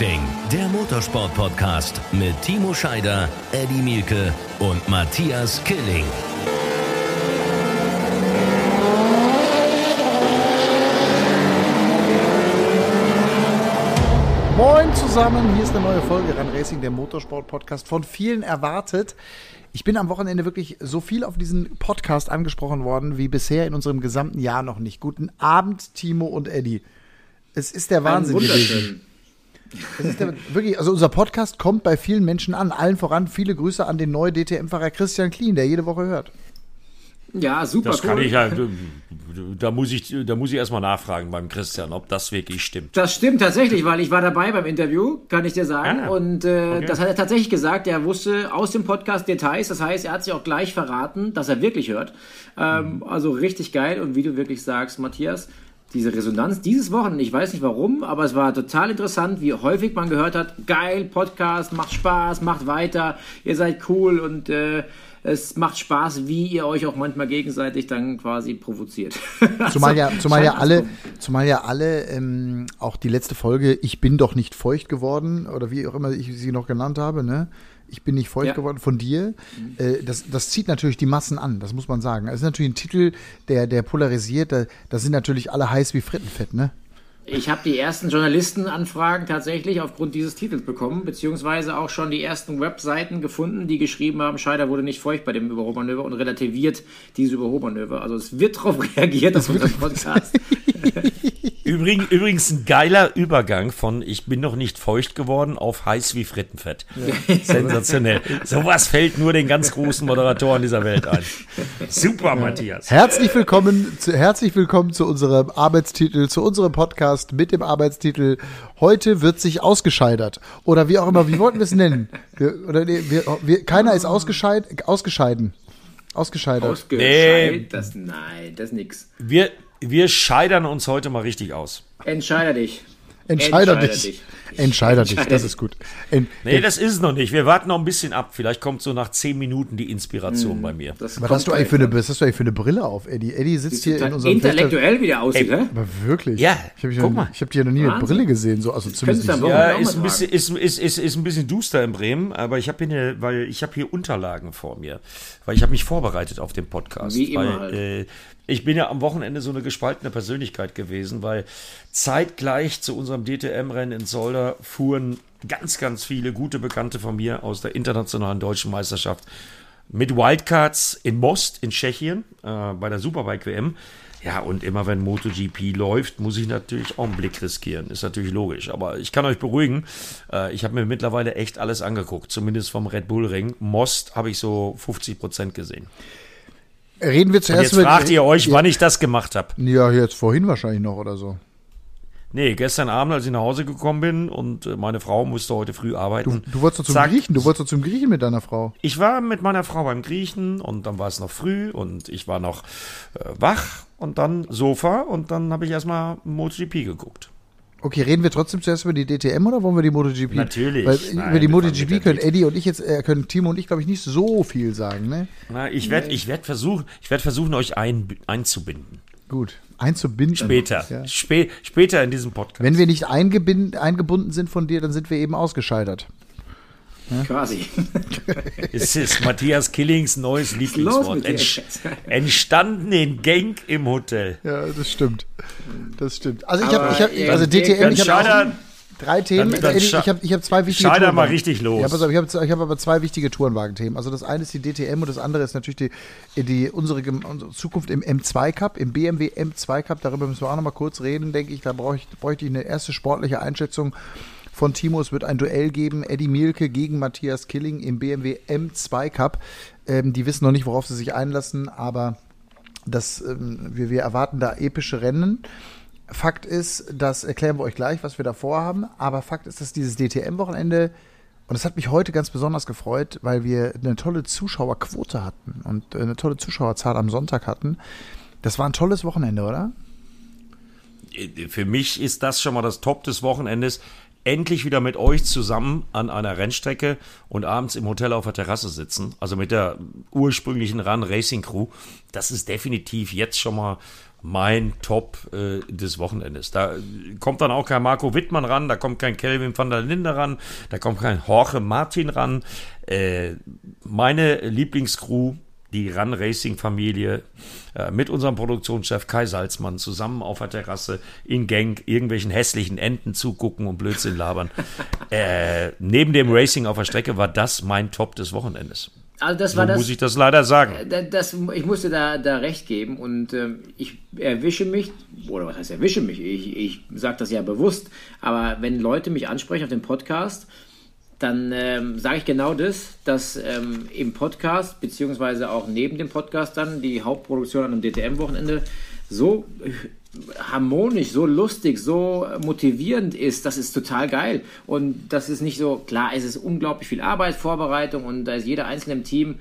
Racing, der Motorsport-Podcast mit Timo Scheider, Eddie Mielke und Matthias Killing. Moin zusammen, hier ist eine neue Folge Run Racing, der Motorsport-Podcast, von vielen erwartet. Ich bin am Wochenende wirklich so viel auf diesen Podcast angesprochen worden, wie bisher in unserem gesamten Jahr noch nicht. Guten Abend, Timo und Eddie. Es ist der Wahnsinn gewesen. Es ist der, wirklich, also unser Podcast kommt bei vielen Menschen an. Allen voran viele Grüße an den neuen DTM-Fahrer Christian Klien, der jede Woche hört. Ja, super Das cool. kann ich ja, da muss ich, da muss ich erstmal nachfragen beim Christian, ob das wirklich stimmt. Das stimmt tatsächlich, weil ich war dabei beim Interview, kann ich dir sagen. Ah, und äh, okay. das hat er tatsächlich gesagt. Er wusste aus dem Podcast Details. Das heißt, er hat sich auch gleich verraten, dass er wirklich hört. Ähm, also richtig geil. Und wie du wirklich sagst, Matthias, diese Resonanz dieses Wochenende, ich weiß nicht warum, aber es war total interessant, wie häufig man gehört hat, geil, Podcast, macht Spaß, macht weiter, ihr seid cool und äh, es macht Spaß, wie ihr euch auch manchmal gegenseitig dann quasi provoziert. Zumal ja, Also, zumal ja alle, zumal ja alle, ähm, auch die letzte Folge, ich bin doch nicht feucht geworden, oder wie auch immer ich sie noch genannt habe, ne? Ich bin nicht feucht Ja. geworden von dir. Äh, das, das zieht natürlich die Massen an, das muss man sagen. Es ist natürlich ein Titel, der, der polarisiert, da, da sind natürlich alle heiß wie Frittenfett, ne? Ich habe die ersten Journalistenanfragen tatsächlich aufgrund dieses Titels bekommen, beziehungsweise auch schon die ersten Webseiten gefunden, die geschrieben haben, Scheider wurde nicht feucht bei dem Überholmanöver und relativiert dieses Überholmanöver. Also es wird darauf reagiert auf unserem Podcast. Übrigens, übrigens ein geiler Übergang von ich bin noch nicht feucht geworden auf heiß wie Frittenfett. Sensationell. Sowas fällt nur den ganz großen Moderatoren dieser Welt ein. Super, Matthias. Herzlich willkommen, zu, herzlich willkommen zu unserem Arbeitstitel, zu unserem Podcast mit dem Arbeitstitel Heute wird sich ausgescheidert. Oder wie auch immer, wie wollten wir es nennen? Wir, oder nee, wir, wir, keiner ist ausgescheid, ausgescheiden. Ausgescheidert. Ausgescheit, das, nein, das ist nix. Wir, wir scheidern uns heute mal richtig aus. Entscheider dich. Entscheider Entscheider dich. dich. Entscheider dich, das ist gut. En, Nee, das ist es noch nicht. Wir warten noch ein bisschen ab. Vielleicht kommt so nach zehn Minuten die Inspiration bei mir. Das was hast du eigentlich für eine, was hast du eigentlich für eine Brille auf, Eddie? Eddie sitzt hier in unserem intellektuell wieder aussieht, hä? Aber wirklich? Ja, Ich habe guck mal. hab dich ja noch nie mit Wahnsinn. Brille gesehen, so, also zumindest nicht so. Ja, ist ein, bisschen, ist, ist, ist, ist ein bisschen duster in Bremen, aber ich habe hier, eine, weil ich habe hier Unterlagen vor mir, weil ich habe mich vorbereitet auf den Podcast. Wie immer weil, halt. äh, ich bin ja am Wochenende so eine gespaltene Persönlichkeit gewesen, weil zeitgleich zu unserem DTM-Rennen in Solder fuhren ganz, ganz viele gute Bekannte von mir aus der internationalen deutschen Meisterschaft mit Wildcards in Most in Tschechien äh, bei der Superbike WM. Ja, und immer wenn MotoGP läuft, muss ich natürlich auch einen Blick riskieren. Ist natürlich logisch. Aber ich kann euch beruhigen, äh, ich habe mir mittlerweile echt alles angeguckt. Zumindest vom Red Bull Ring. Most habe ich so 50 Prozent gesehen. Reden wir Und zuerst jetzt fragt ihr euch, wann ich das gemacht habe. Ja, jetzt vorhin wahrscheinlich noch oder so. Nee, gestern Abend, als ich nach Hause gekommen bin und äh, meine Frau musste heute früh arbeiten. Du wolltest doch zum Zack. Griechen, du wolltest doch zum Griechen mit deiner Frau. Ich war mit meiner Frau beim Griechen und dann war es noch früh und ich war noch äh, wach und dann Sofa und dann habe ich erstmal MotoGP geguckt. Okay, reden wir trotzdem zuerst über die DTM oder wollen wir die MotoGP? Natürlich. Weil Nein, über die MotoGP können. Eddie und ich jetzt, äh, können Timo und ich, glaube ich, nicht so viel sagen, ne? Na, ich werde ich werd versuchen, ich versuchen, euch ein, einzubinden. Gut. Einzubinden. Später. Ja. Spä später in diesem Podcast. Wenn wir nicht eingebunden sind von dir, dann sind wir eben ausgescheitert. Quasi. Es ist Matthias Killings neues Lieblingswort. Entsch entstanden in Genk im Hotel. Ja, das stimmt. Das stimmt. Also ich habe, ich hab, ihr- also DTM, ich habe drei Themen. Dann- dann ich habe ich hab zwei wichtige Scheider mal richtig los. Ja, pass auf, ich habe ich hab aber zwei wichtige Tourenwagen-Themen. Also das eine ist die DTM und das andere ist natürlich die, die unsere, unsere Zukunft im M2 Cup, im BMW M2 Cup. Darüber müssen wir auch noch mal kurz reden, denke ich. Da brauche ich, bräuchte ich eine erste sportliche Einschätzung von Timo. Es wird ein Duell geben, Eddie Mielke gegen Matthias Killing im BMW M2 Cup. Ähm, die wissen noch nicht, worauf sie sich einlassen, aber das, ähm, wir, wir erwarten da epische Rennen. Fakt ist, das erklären wir euch gleich, was wir da vorhaben, aber Fakt ist, dass dieses DTM-Wochenende, und das hat mich heute ganz besonders gefreut, weil wir eine tolle Zuschauerquote hatten und äh, eine tolle Zuschauerzahl am Sonntag hatten. Das war ein tolles Wochenende, oder? Für mich ist das schon mal das Top des Wochenendes. endlich wieder mit euch zusammen an einer Rennstrecke und abends im Hotel auf der Terrasse sitzen. Also mit der ursprünglichen Run Racing Crew. Das ist definitiv jetzt schon mal mein Top äh, des Wochenendes. Da kommt dann auch kein Marco Wittmann ran, da kommt kein Kelvin van der Linde ran, da kommt kein Jorge Martin ran. Äh, meine Lieblingscrew die Run Racing Familie äh, mit unserem Produktionschef Kai Salzmann zusammen auf der Terrasse in Genk irgendwelchen hässlichen Enten zugucken und Blödsinn labern. äh, neben dem Racing auf der Strecke war das mein Top des Wochenendes. Also das war so das, muss ich das leider sagen. Äh, das, ich musste da, da recht geben und ähm, ich erwische mich, oder was heißt erwische mich? Ich, ich sage das ja bewusst, aber wenn Leute mich ansprechen auf dem Podcast, dann ähm, sage ich genau das, dass ähm, im Podcast, beziehungsweise auch neben dem Podcast dann die Hauptproduktion an einem DTM-Wochenende so harmonisch, so lustig, so motivierend ist, das ist total geil. Und das ist nicht so, klar, es ist unglaublich viel Arbeit, Vorbereitung und da ist jeder Einzelne im Team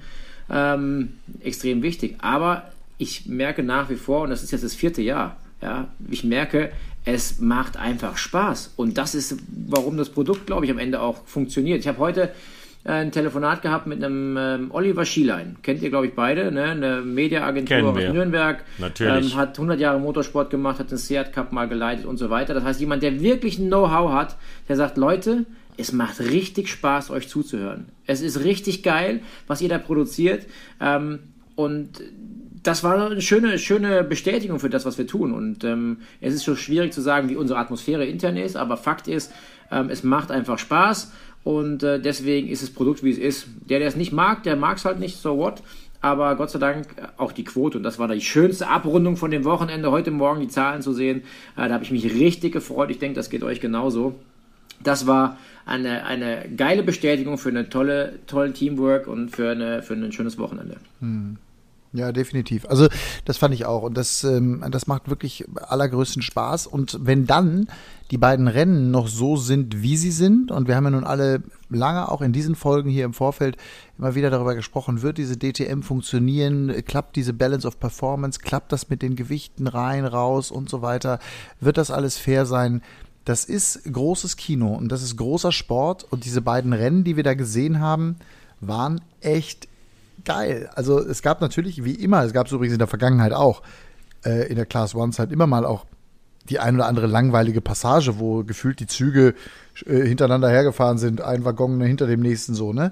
ähm, extrem wichtig. Aber ich merke nach wie vor, und das ist jetzt das vierte Jahr, ja, ich merke, es macht einfach Spaß. Und das ist, warum das Produkt, glaube ich, am Ende auch funktioniert. Ich habe heute ein Telefonat gehabt mit einem ähm, Oliver Schielein. Kennt ihr, glaube ich, beide, ne? eine Mediaagentur aus Nürnberg. Natürlich. Ähm, hat 100 Jahre Motorsport gemacht, hat den Seat Cup mal geleitet und so weiter. Das heißt, jemand, der wirklich ein Know-how hat, der sagt, Leute, es macht richtig Spaß, euch zuzuhören. Es ist richtig geil, was ihr da produziert. Ähm, und das war eine schöne, schöne Bestätigung für das, was wir tun. Und ähm, es ist schon schwierig zu sagen, wie unsere Atmosphäre intern ist, aber Fakt ist, ähm, es macht einfach Spaß und äh, deswegen ist das Produkt, wie es ist. Der, der es nicht mag, der mag es halt nicht, so what. Aber Gott sei Dank auch die Quote. Und das war die schönste Abrundung von dem Wochenende, heute Morgen die Zahlen zu sehen. Äh, da habe ich mich richtig gefreut. Ich denke, das geht euch genauso. Das war eine, eine geile Bestätigung für eine tolle, tollen Teamwork und für, eine, für ein schönes Wochenende. Hm. Ja, definitiv. Also das fand ich auch. Und das, ähm, das macht wirklich allergrößten Spaß. Und wenn dann die beiden Rennen noch so sind, wie sie sind, und wir haben ja nun alle lange auch in diesen Folgen hier im Vorfeld immer wieder darüber gesprochen, wird diese DTM funktionieren, klappt diese Balance of Performance, klappt das mit den Gewichten rein, raus und so weiter, wird das alles fair sein? Das ist großes Kino und das ist großer Sport und diese beiden Rennen, die wir da gesehen haben, waren echt geil. Also es gab natürlich, wie immer, es gab es übrigens in der Vergangenheit auch, äh, in der Class One Zeit immer mal auch die ein oder andere langweilige Passage, wo gefühlt die Züge äh, hintereinander hergefahren sind, ein Waggon hinter dem nächsten so, ne?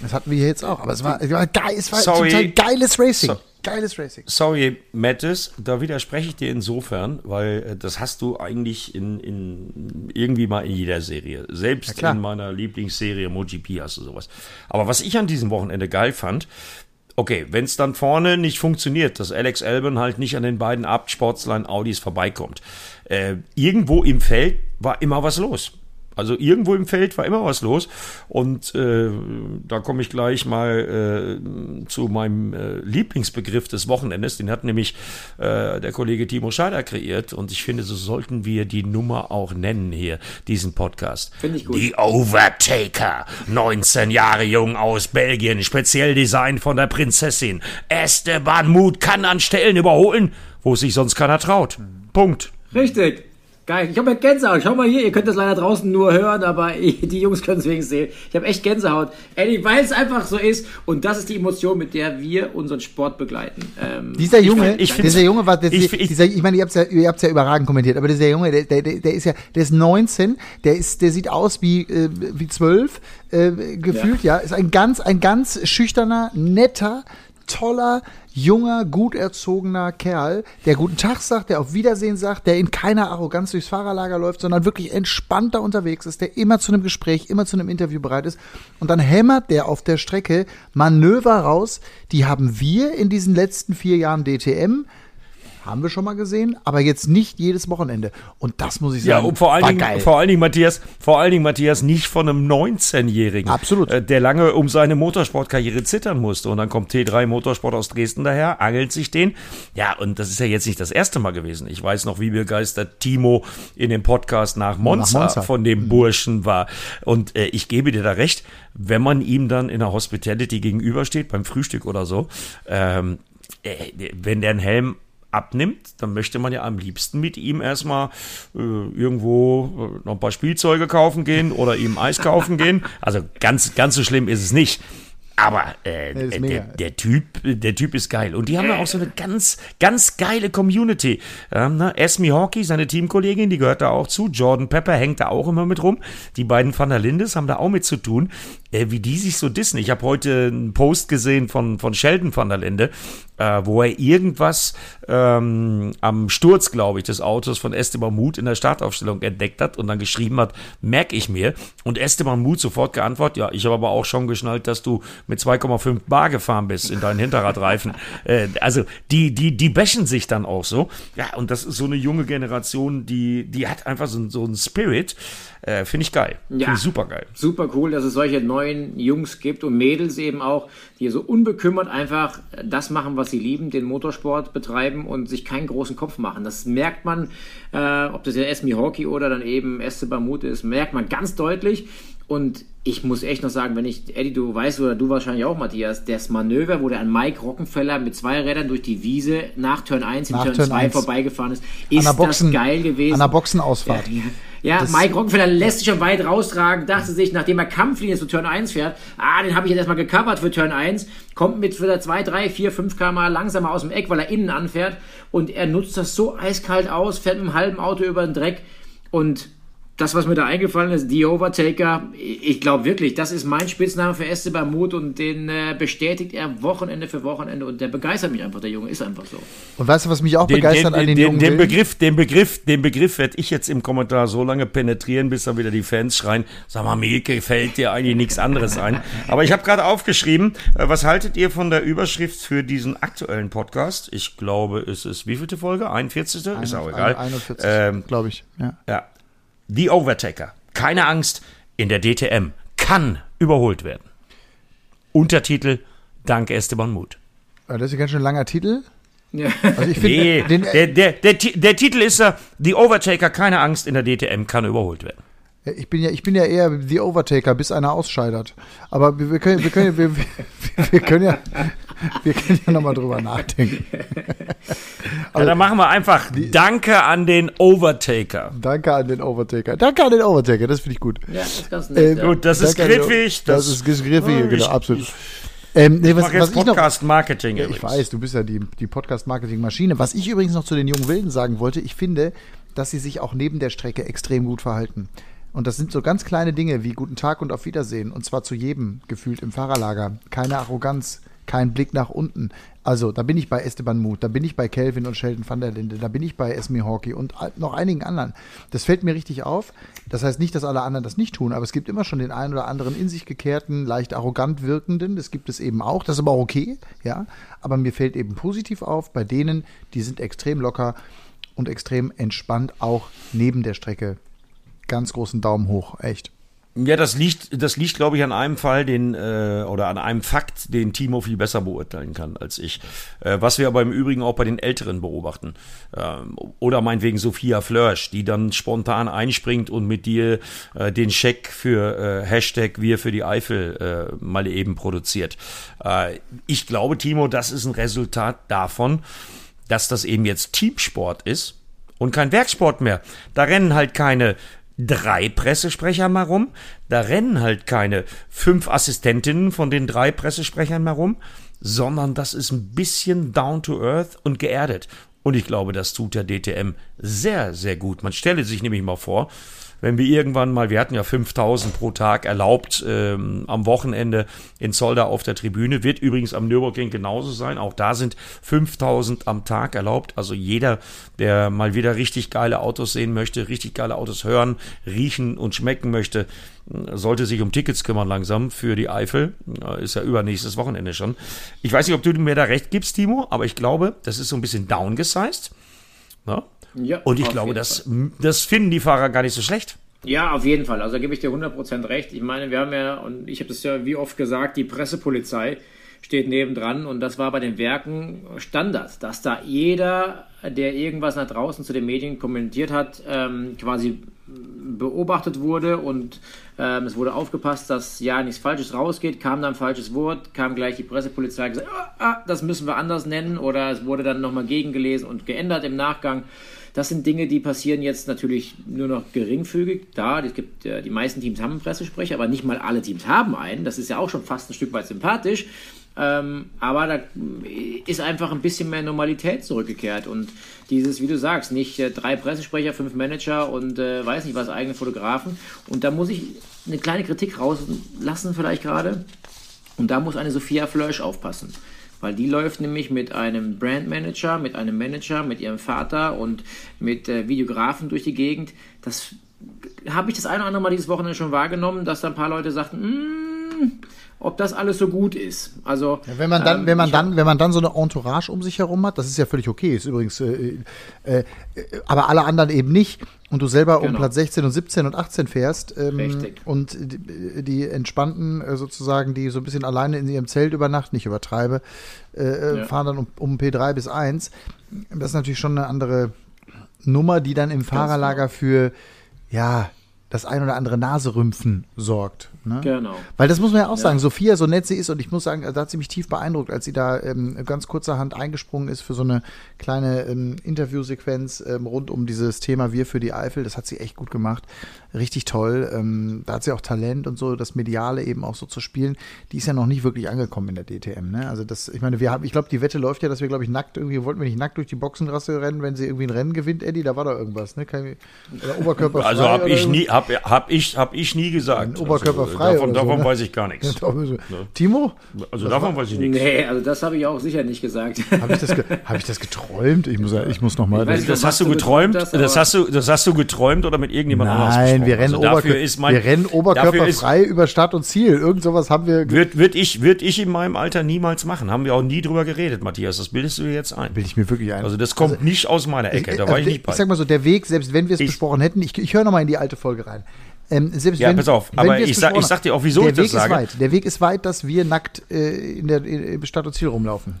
Das hatten wir hier jetzt auch. Aber es war, es war geil, es war Sorry. Teil geiles Racing. So. Geiles Racing. Sorry, Mattis, da widerspreche ich dir insofern, weil äh, das hast du eigentlich in, in irgendwie mal in jeder Serie. Selbst in meiner Lieblingsserie MotoGP hast du sowas. Aber was ich an diesem Wochenende geil fand, okay, wenn es dann vorne nicht funktioniert, dass Alex Albon halt nicht an den beiden Absportslein Audis vorbeikommt, äh, irgendwo im Feld war immer was los. Also irgendwo im Feld war immer was los. Und äh, da komme ich gleich mal äh, zu meinem äh, Lieblingsbegriff des Wochenendes. Den hat nämlich äh, der Kollege Timo Scheider kreiert. Und ich finde, so sollten wir die Nummer auch nennen hier, diesen Podcast. Finde ich gut. Die Overtaker. 19 Jahre jung aus Belgien. Speziell Design von der Prinzessin. Esteban Mut kann an Stellen überholen, wo sich sonst keiner traut. Punkt. Richtig. Geil. Ich habe ja Gänsehaut. Schau mal hier, ihr könnt das leider draußen nur hören, aber die Jungs können es wenigstens sehen. Ich habe echt Gänsehaut. Eddie, weil es einfach so ist. Und das ist die Emotion, mit der wir unseren Sport begleiten. Ähm, Dieser Junge, ich find's- dieser Junge war, das, ich- ich- dieser, ich meine, ihr habt ja, ihr habt's ja überragend kommentiert, aber dieser Junge, der, der, der ist ja, der ist 19, der ist, der sieht aus wie, äh, wie 12, äh, gefühlt, ja. ist ein ganz, ein ganz schüchterner, netter, toller, junger, gut erzogener Kerl, der guten Tag sagt, der auf Wiedersehen sagt, der in keiner Arroganz durchs Fahrerlager läuft, sondern wirklich entspannter unterwegs ist, der immer zu einem Gespräch, immer zu einem Interview bereit ist. Und dann hämmert der auf der Strecke Manöver raus, die haben wir in diesen letzten vier Jahren DTM, haben wir schon mal gesehen, aber jetzt nicht jedes Wochenende. Und das muss ich Ja, sagen, und vor allen, Dingen, geil. vor allen Dingen, Matthias, vor allen Dingen, Matthias, nicht von einem 19-Jährigen. Absolut. Äh, der lange um seine Motorsportkarriere zittern musste. Und dann kommt T3 Motorsport aus Dresden daher, angelt sich den. Ja, und das ist ja jetzt nicht das erste Mal gewesen. Ich weiß noch, wie begeistert Timo in dem Podcast nach Monza, Monza. Mhm. von dem Burschen war. Und äh, ich gebe dir da recht, wenn man ihm dann in der Hospitality gegenübersteht, beim Frühstück oder so, ähm, äh, wenn der einen Helm abnimmt, dann möchte man ja am liebsten mit ihm erstmal äh, irgendwo äh, noch ein paar Spielzeuge kaufen gehen oder ihm Eis kaufen gehen. Also ganz, ganz so schlimm ist es nicht. Aber äh, Nee, der, der Typ, der Typ ist geil. Und die haben ja auch so eine ganz, ganz geile Community. Ähm, ne? Esme Hawkey, seine Teamkollegin, die gehört da auch zu. Jordan Pepper hängt da auch immer mit rum. Die beiden Van der Lindes haben da auch mit zu tun. Äh, wie die sich so dissen. Ich habe heute einen Post gesehen von, von Sheldon van der Linde, äh, wo er irgendwas ähm, am Sturz, glaube ich, des Autos von Esteban Muth in der Startaufstellung entdeckt hat und dann geschrieben hat, merke ich mir. Und Esteban Muth sofort geantwortet, ja, ich habe aber auch schon geschnallt, dass du mit 2,5 Bar gefahren bist in deinen Hinterradreifen. äh, also die, die, die bashen sich dann auch so. Ja, und das ist so eine junge Generation, die, die hat einfach so, so einen Spirit. Äh, Finde ich geil. Ja. Finde ich super geil. Super cool, dass es solche neuen Jungs gibt und Mädels eben auch, die so unbekümmert einfach das machen, was sie lieben, den Motorsport betreiben und sich keinen großen Kopf machen. Das merkt man, äh, ob das ja Esme Hockey oder dann eben Esteban Mut ist, merkt man ganz deutlich. Und ich muss echt noch sagen, wenn ich, Eddie, du weißt oder du wahrscheinlich auch, Matthias, das Manöver, wo der an Mike Rockenfeller mit zwei Rädern durch die Wiese nach Turn 1 in Nach Turn Turn 2 1. vorbeigefahren ist, An ist der Boxen, das geil gewesen. An der Boxenausfahrt. Ja, ja Das- Mike Rockenfeller lässt sich schon weit raustragen, dachte sich, nachdem er Kampflinie zu Turn 1 fährt, ah, den habe ich jetzt erstmal gecovert für Turn 1, kommt mit wieder 2, 3, 4, 5 km langsamer aus dem Eck, weil er innen anfährt. Und er nutzt das so eiskalt aus, fährt mit einem halben Auto über den Dreck. Und das, was mir da eingefallen ist, The Overtaker, ich glaube wirklich, das ist mein Spitzname für Esteban Mut und den äh, bestätigt er Wochenende für Wochenende und der begeistert mich einfach, der Junge ist einfach so. Und weißt du, was mich auch Den, begeistert den, an den, den, jungen den? Begriff, den Begriff, den Begriff werde ich jetzt im Kommentar so lange penetrieren, bis dann wieder die Fans schreien, sag mal, Milke, fällt dir eigentlich nichts anderes ein. Aber ich habe gerade aufgeschrieben, äh, was haltet ihr von der Überschrift für diesen aktuellen Podcast? Ich glaube, es ist wievielte Folge? 41. ist auch egal. 41, Ähm, glaube ich. Ja. ja. The Overtaker. Keine Angst, in der DTM kann überholt werden. Untertitel Dank Esteban Mut. Äh, Das ist ein ganz schön langer Titel. Ja. Also ich finde, Nee, den, der, der, der, Ti- der Titel ist ja The Overtaker, keine Angst, in der DTM kann überholt werden. ich bin ja, ich bin ja eher The Overtaker, bis einer ausscheidert. Aber wir, wir können, wir können, wir, wir, wir können ja, wir können ja nochmal drüber nachdenken. Ja, dann machen wir einfach Danke an den Overtaker. Danke an den Overtaker. Danke an den Overtaker, das finde ich gut. Ja, das ist ganz nett. Äh, ja. Gut, das ist griffig. Das, ist griffig, Ja, genau, ich- absolut. Ähm, nee, Ich was, mache was jetzt ich noch, Podcast-Marketing Ja, ich weiß, du bist ja die, die Podcast-Marketing-Maschine. Was ich übrigens noch zu den jungen Wilden sagen wollte, ich finde, dass sie sich auch neben der Strecke extrem gut verhalten. Und das sind so ganz kleine Dinge wie Guten Tag und auf Wiedersehen. Und zwar zu jedem gefühlt im Fahrerlager. Keine Arroganz, kein Blick nach unten. Also, da bin ich bei Esteban Muth, da bin ich bei Kelvin und Sheldon van der Linde, da bin ich bei Esme Hawkey und noch einigen anderen. Das fällt mir richtig auf. Das heißt nicht, dass alle anderen das nicht tun, aber es gibt immer schon den einen oder anderen in sich gekehrten, leicht arrogant wirkenden. Das gibt es eben auch. Das ist aber auch okay, ja. Aber mir fällt eben positiv auf bei denen, die sind extrem locker und extrem entspannt, auch neben der Strecke. Ganz großen Daumen hoch, echt. Ja, das liegt, das liegt, glaube ich, an einem Fall, den äh, oder an einem Fakt, den Timo viel besser beurteilen kann als ich. Äh, was wir aber im Übrigen auch bei den Älteren beobachten. Ähm, oder meinetwegen Sophia Flörsch, die dann spontan einspringt und mit dir äh, den Scheck für äh, Hashtag Wir für die Eifel äh, mal eben produziert. Äh, ich glaube, Timo, das ist ein Resultat davon, dass das eben jetzt Teamsport ist und kein Werksport mehr. Da rennen halt keine drei Pressesprecher mal rum, da rennen halt keine fünf Assistentinnen von den drei Pressesprechern mal rum, sondern das ist ein bisschen down to earth und geerdet. Und ich glaube, das tut der DTM sehr, sehr gut. Man stelle sich nämlich mal vor, wenn wir irgendwann mal, wir hatten ja 5000 pro Tag erlaubt ähm, am Wochenende in Zolder auf der Tribüne, wird übrigens am Nürburgring genauso sein. Auch da sind 5000 am Tag erlaubt. Also jeder, der mal wieder richtig geile Autos sehen möchte, richtig geile Autos hören, riechen und schmecken möchte, sollte sich um Tickets kümmern langsam für die Eifel. Ist ja übernächstes Wochenende schon. Ich weiß nicht, ob du mir da recht gibst, Timo, aber ich glaube, das ist so ein bisschen downgesized. Ne? Ja, Und ich glaube, das, das finden die Fahrer gar nicht so schlecht. Ja, auf jeden Fall. Also da gebe ich dir 100% recht. Ich meine, wir haben ja, und ich habe das ja wie oft gesagt, die Pressepolizei steht nebendran und das war bei den Werken Standard, dass da jeder, der irgendwas nach draußen zu den Medien kommentiert hat, ähm, quasi beobachtet wurde und ähm, es wurde aufgepasst, dass ja nichts Falsches rausgeht, kam dann ein falsches Wort, kam gleich die Pressepolizei und gesagt, ah, ah, das müssen wir anders nennen oder es wurde dann nochmal gegengelesen und geändert im Nachgang. Das sind Dinge, die passieren jetzt natürlich nur noch geringfügig. Da, es gibt, äh, die meisten Teams haben einen Pressesprecher, aber nicht mal alle Teams haben einen. Das ist ja auch schon fast ein Stück weit sympathisch. Ähm, aber da ist einfach ein bisschen mehr Normalität zurückgekehrt. Und dieses, wie du sagst, nicht äh, drei Pressesprecher, fünf Manager und äh, weiß nicht was, eigene Fotografen. Und da muss ich eine kleine Kritik rauslassen, vielleicht gerade. Und da muss eine Sophia Flörsch aufpassen. Weil die läuft nämlich mit einem Brandmanager, mit einem Manager, mit ihrem Vater und mit äh, Videografen durch die Gegend. Das habe ich das eine oder andere Mal dieses Wochenende schon wahrgenommen, dass da ein paar Leute sagten, mm, ob das alles so gut ist. Also ja, wenn man dann, ähm, wenn man dann, wenn man dann so eine Entourage um sich herum hat, das ist ja völlig okay, ist übrigens, äh, äh, äh aber alle anderen eben nicht und du selber genau. um Platz 16 und 17 und 18 fährst ähm, Richtig. und die, die entspannten äh, sozusagen, die so ein bisschen alleine in ihrem Zelt übernachten, nicht übertreibe, äh, äh, ja. fahren dann um, um P3 bis 1. Das ist natürlich schon eine andere Nummer, die dann im Fahrerlager genau. für ja das ein oder andere Naserümpfen sorgt. Ne? Genau. Weil das muss man ja auch ja. sagen, Sophia, so nett sie ist, und ich muss sagen, da hat sie mich tief beeindruckt, als sie da ähm, ganz kurzerhand eingesprungen ist für so eine kleine ähm, Interviewsequenz ähm, rund um dieses Thema Wir für die Eifel. Das hat sie echt gut gemacht. Richtig toll. Ähm, da hat sie auch Talent und so, das Mediale eben auch so zu spielen. Die ist ja noch nicht wirklich angekommen in der DTM. Ne? Also das, ich meine, wir haben, ich glaube, die Wette läuft ja, dass wir, glaube ich, nackt irgendwie, wollten wir nicht nackt durch die Boxenrasse rennen, wenn sie irgendwie ein Rennen gewinnt, Eddie, da war da irgendwas, ne? Kein, Oberkörper Also habe ich nie, habe hab ich, hab ich nie gesagt. Oberkörper also, frei. Davon, davon so, ne? weiß ich gar nichts. Ne? Timo? Also davon weiß ich nichts. Nee, also das habe ich auch sicher nicht gesagt. Habe ich, das hab ich das geträumt? Ich muss, ich muss nochmal. Das, das hast du geträumt? Das, das, hast du, das hast du geträumt oder mit irgendjemand anderem? Nein, wir rennen, also Oberkör mein, wir rennen oberkörperfrei über Start und Ziel. Irgend sowas haben wir. Wird, wird, ich, wird ich in meinem Alter niemals machen. Haben wir auch nie drüber geredet, Matthias. Das bildest du dir jetzt ein. Bild ich mir wirklich ein. Also das kommt also, nicht aus meiner Ecke. Da war ich, ich nicht bei. Ich sag mal so, der Weg, selbst wenn wir es besprochen hätten, ich, ich höre nochmal in die alte Folge rein. Ähm, selbst ja, wenn, pass auf, aber ich sag, ich sag dir auch, wieso der ich Weg das sage. Ist weit. Der Weg ist weit, dass wir nackt äh, in der in Stadt und Ziel rumlaufen.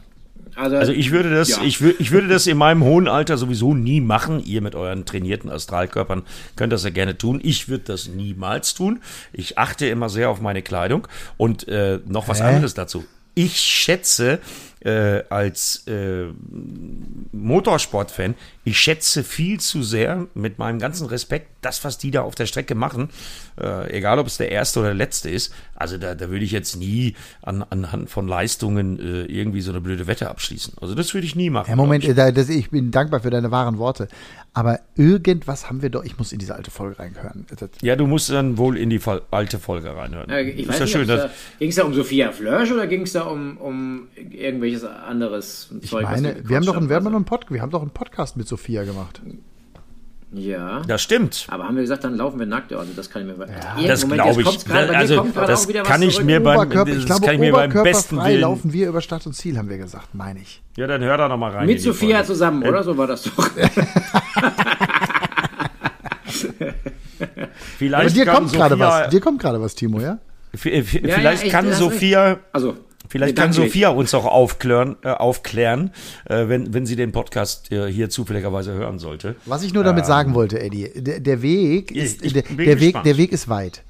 Also, also, ich würde das, ja. ich, wür, ich würde das in meinem hohen Alter sowieso nie machen. Ihr mit euren trainierten Astralkörpern könnt das ja gerne tun. Ich würde das niemals tun. Ich achte immer sehr auf meine Kleidung. Und äh, noch was Hä? anderes dazu. Ich schätze, äh, als äh, Motorsportfan, ich schätze viel zu sehr mit meinem ganzen Respekt das, was die da auf der Strecke machen, äh, egal ob es der erste oder der letzte ist. Also da, da würde ich jetzt nie an, anhand von Leistungen äh, irgendwie so eine blöde Wette abschließen. Also das würde ich nie machen. Ja, Moment, ich. Das, ich bin dankbar für deine wahren Worte. Aber irgendwas haben wir doch, ich muss in diese alte Folge reinhören. Ja, du musst dann wohl in die alte Folge reinhören. Ja, ich weiß ist ja nicht, ging es da um Sophia Flörsch oder ging es da um, um irgendwelches anderes Zeug? Ich meine, wir haben, doch einen, wir, haben einen Pod, wir haben doch einen Podcast mit Sophia gemacht. Ja. Das stimmt. Aber haben wir gesagt, dann laufen wir nackt? Also das kann ich mir ja, Das glaube ich. Grad, also, das kann ich mir beim, glaube, kann ich mir beim besten Willen. laufen wir über Stadt und Ziel, haben wir gesagt, meine ich. Ja, dann hör da noch mal rein. Mit Sophia Folge. zusammen, oder? So war das doch. Vielleicht Aber dir kommt gerade was. Dir kommt gerade was, Timo, ja? Vielleicht ja, ja, kann Sophia. Also, Vielleicht kann Sophia uns auch aufklären, äh, aufklären äh, wenn, wenn sie den Podcast äh, hier zufälligerweise hören sollte. Was ich nur damit ähm, sagen wollte, Eddie, der, der Weg ist, der, der Weg, der Weg ist weit.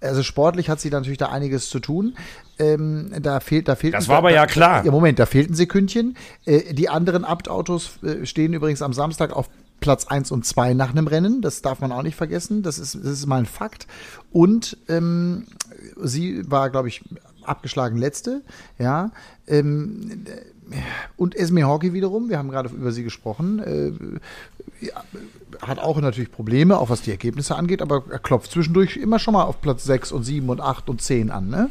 Also sportlich hat sie natürlich da einiges zu tun. Ähm, da fehlt, da fehlt. Das war aber ja klar. Ja, Moment, da fehlten Sekündchen. Äh, die anderen Abt-Autos äh, stehen übrigens am Samstag auf Platz 1 und 2 nach einem Rennen. Das darf man auch nicht vergessen. Das ist, das ist mal ein Fakt. Und ähm, sie war, glaube ich, abgeschlagen letzte, ja. Ähm, und Esme Hawkey wiederum, wir haben gerade über sie gesprochen, äh, ja, hat auch natürlich Probleme, auch was die Ergebnisse angeht, aber er klopft zwischendurch immer schon mal auf Platz 6 und 7 und 8 und 10 an, ne?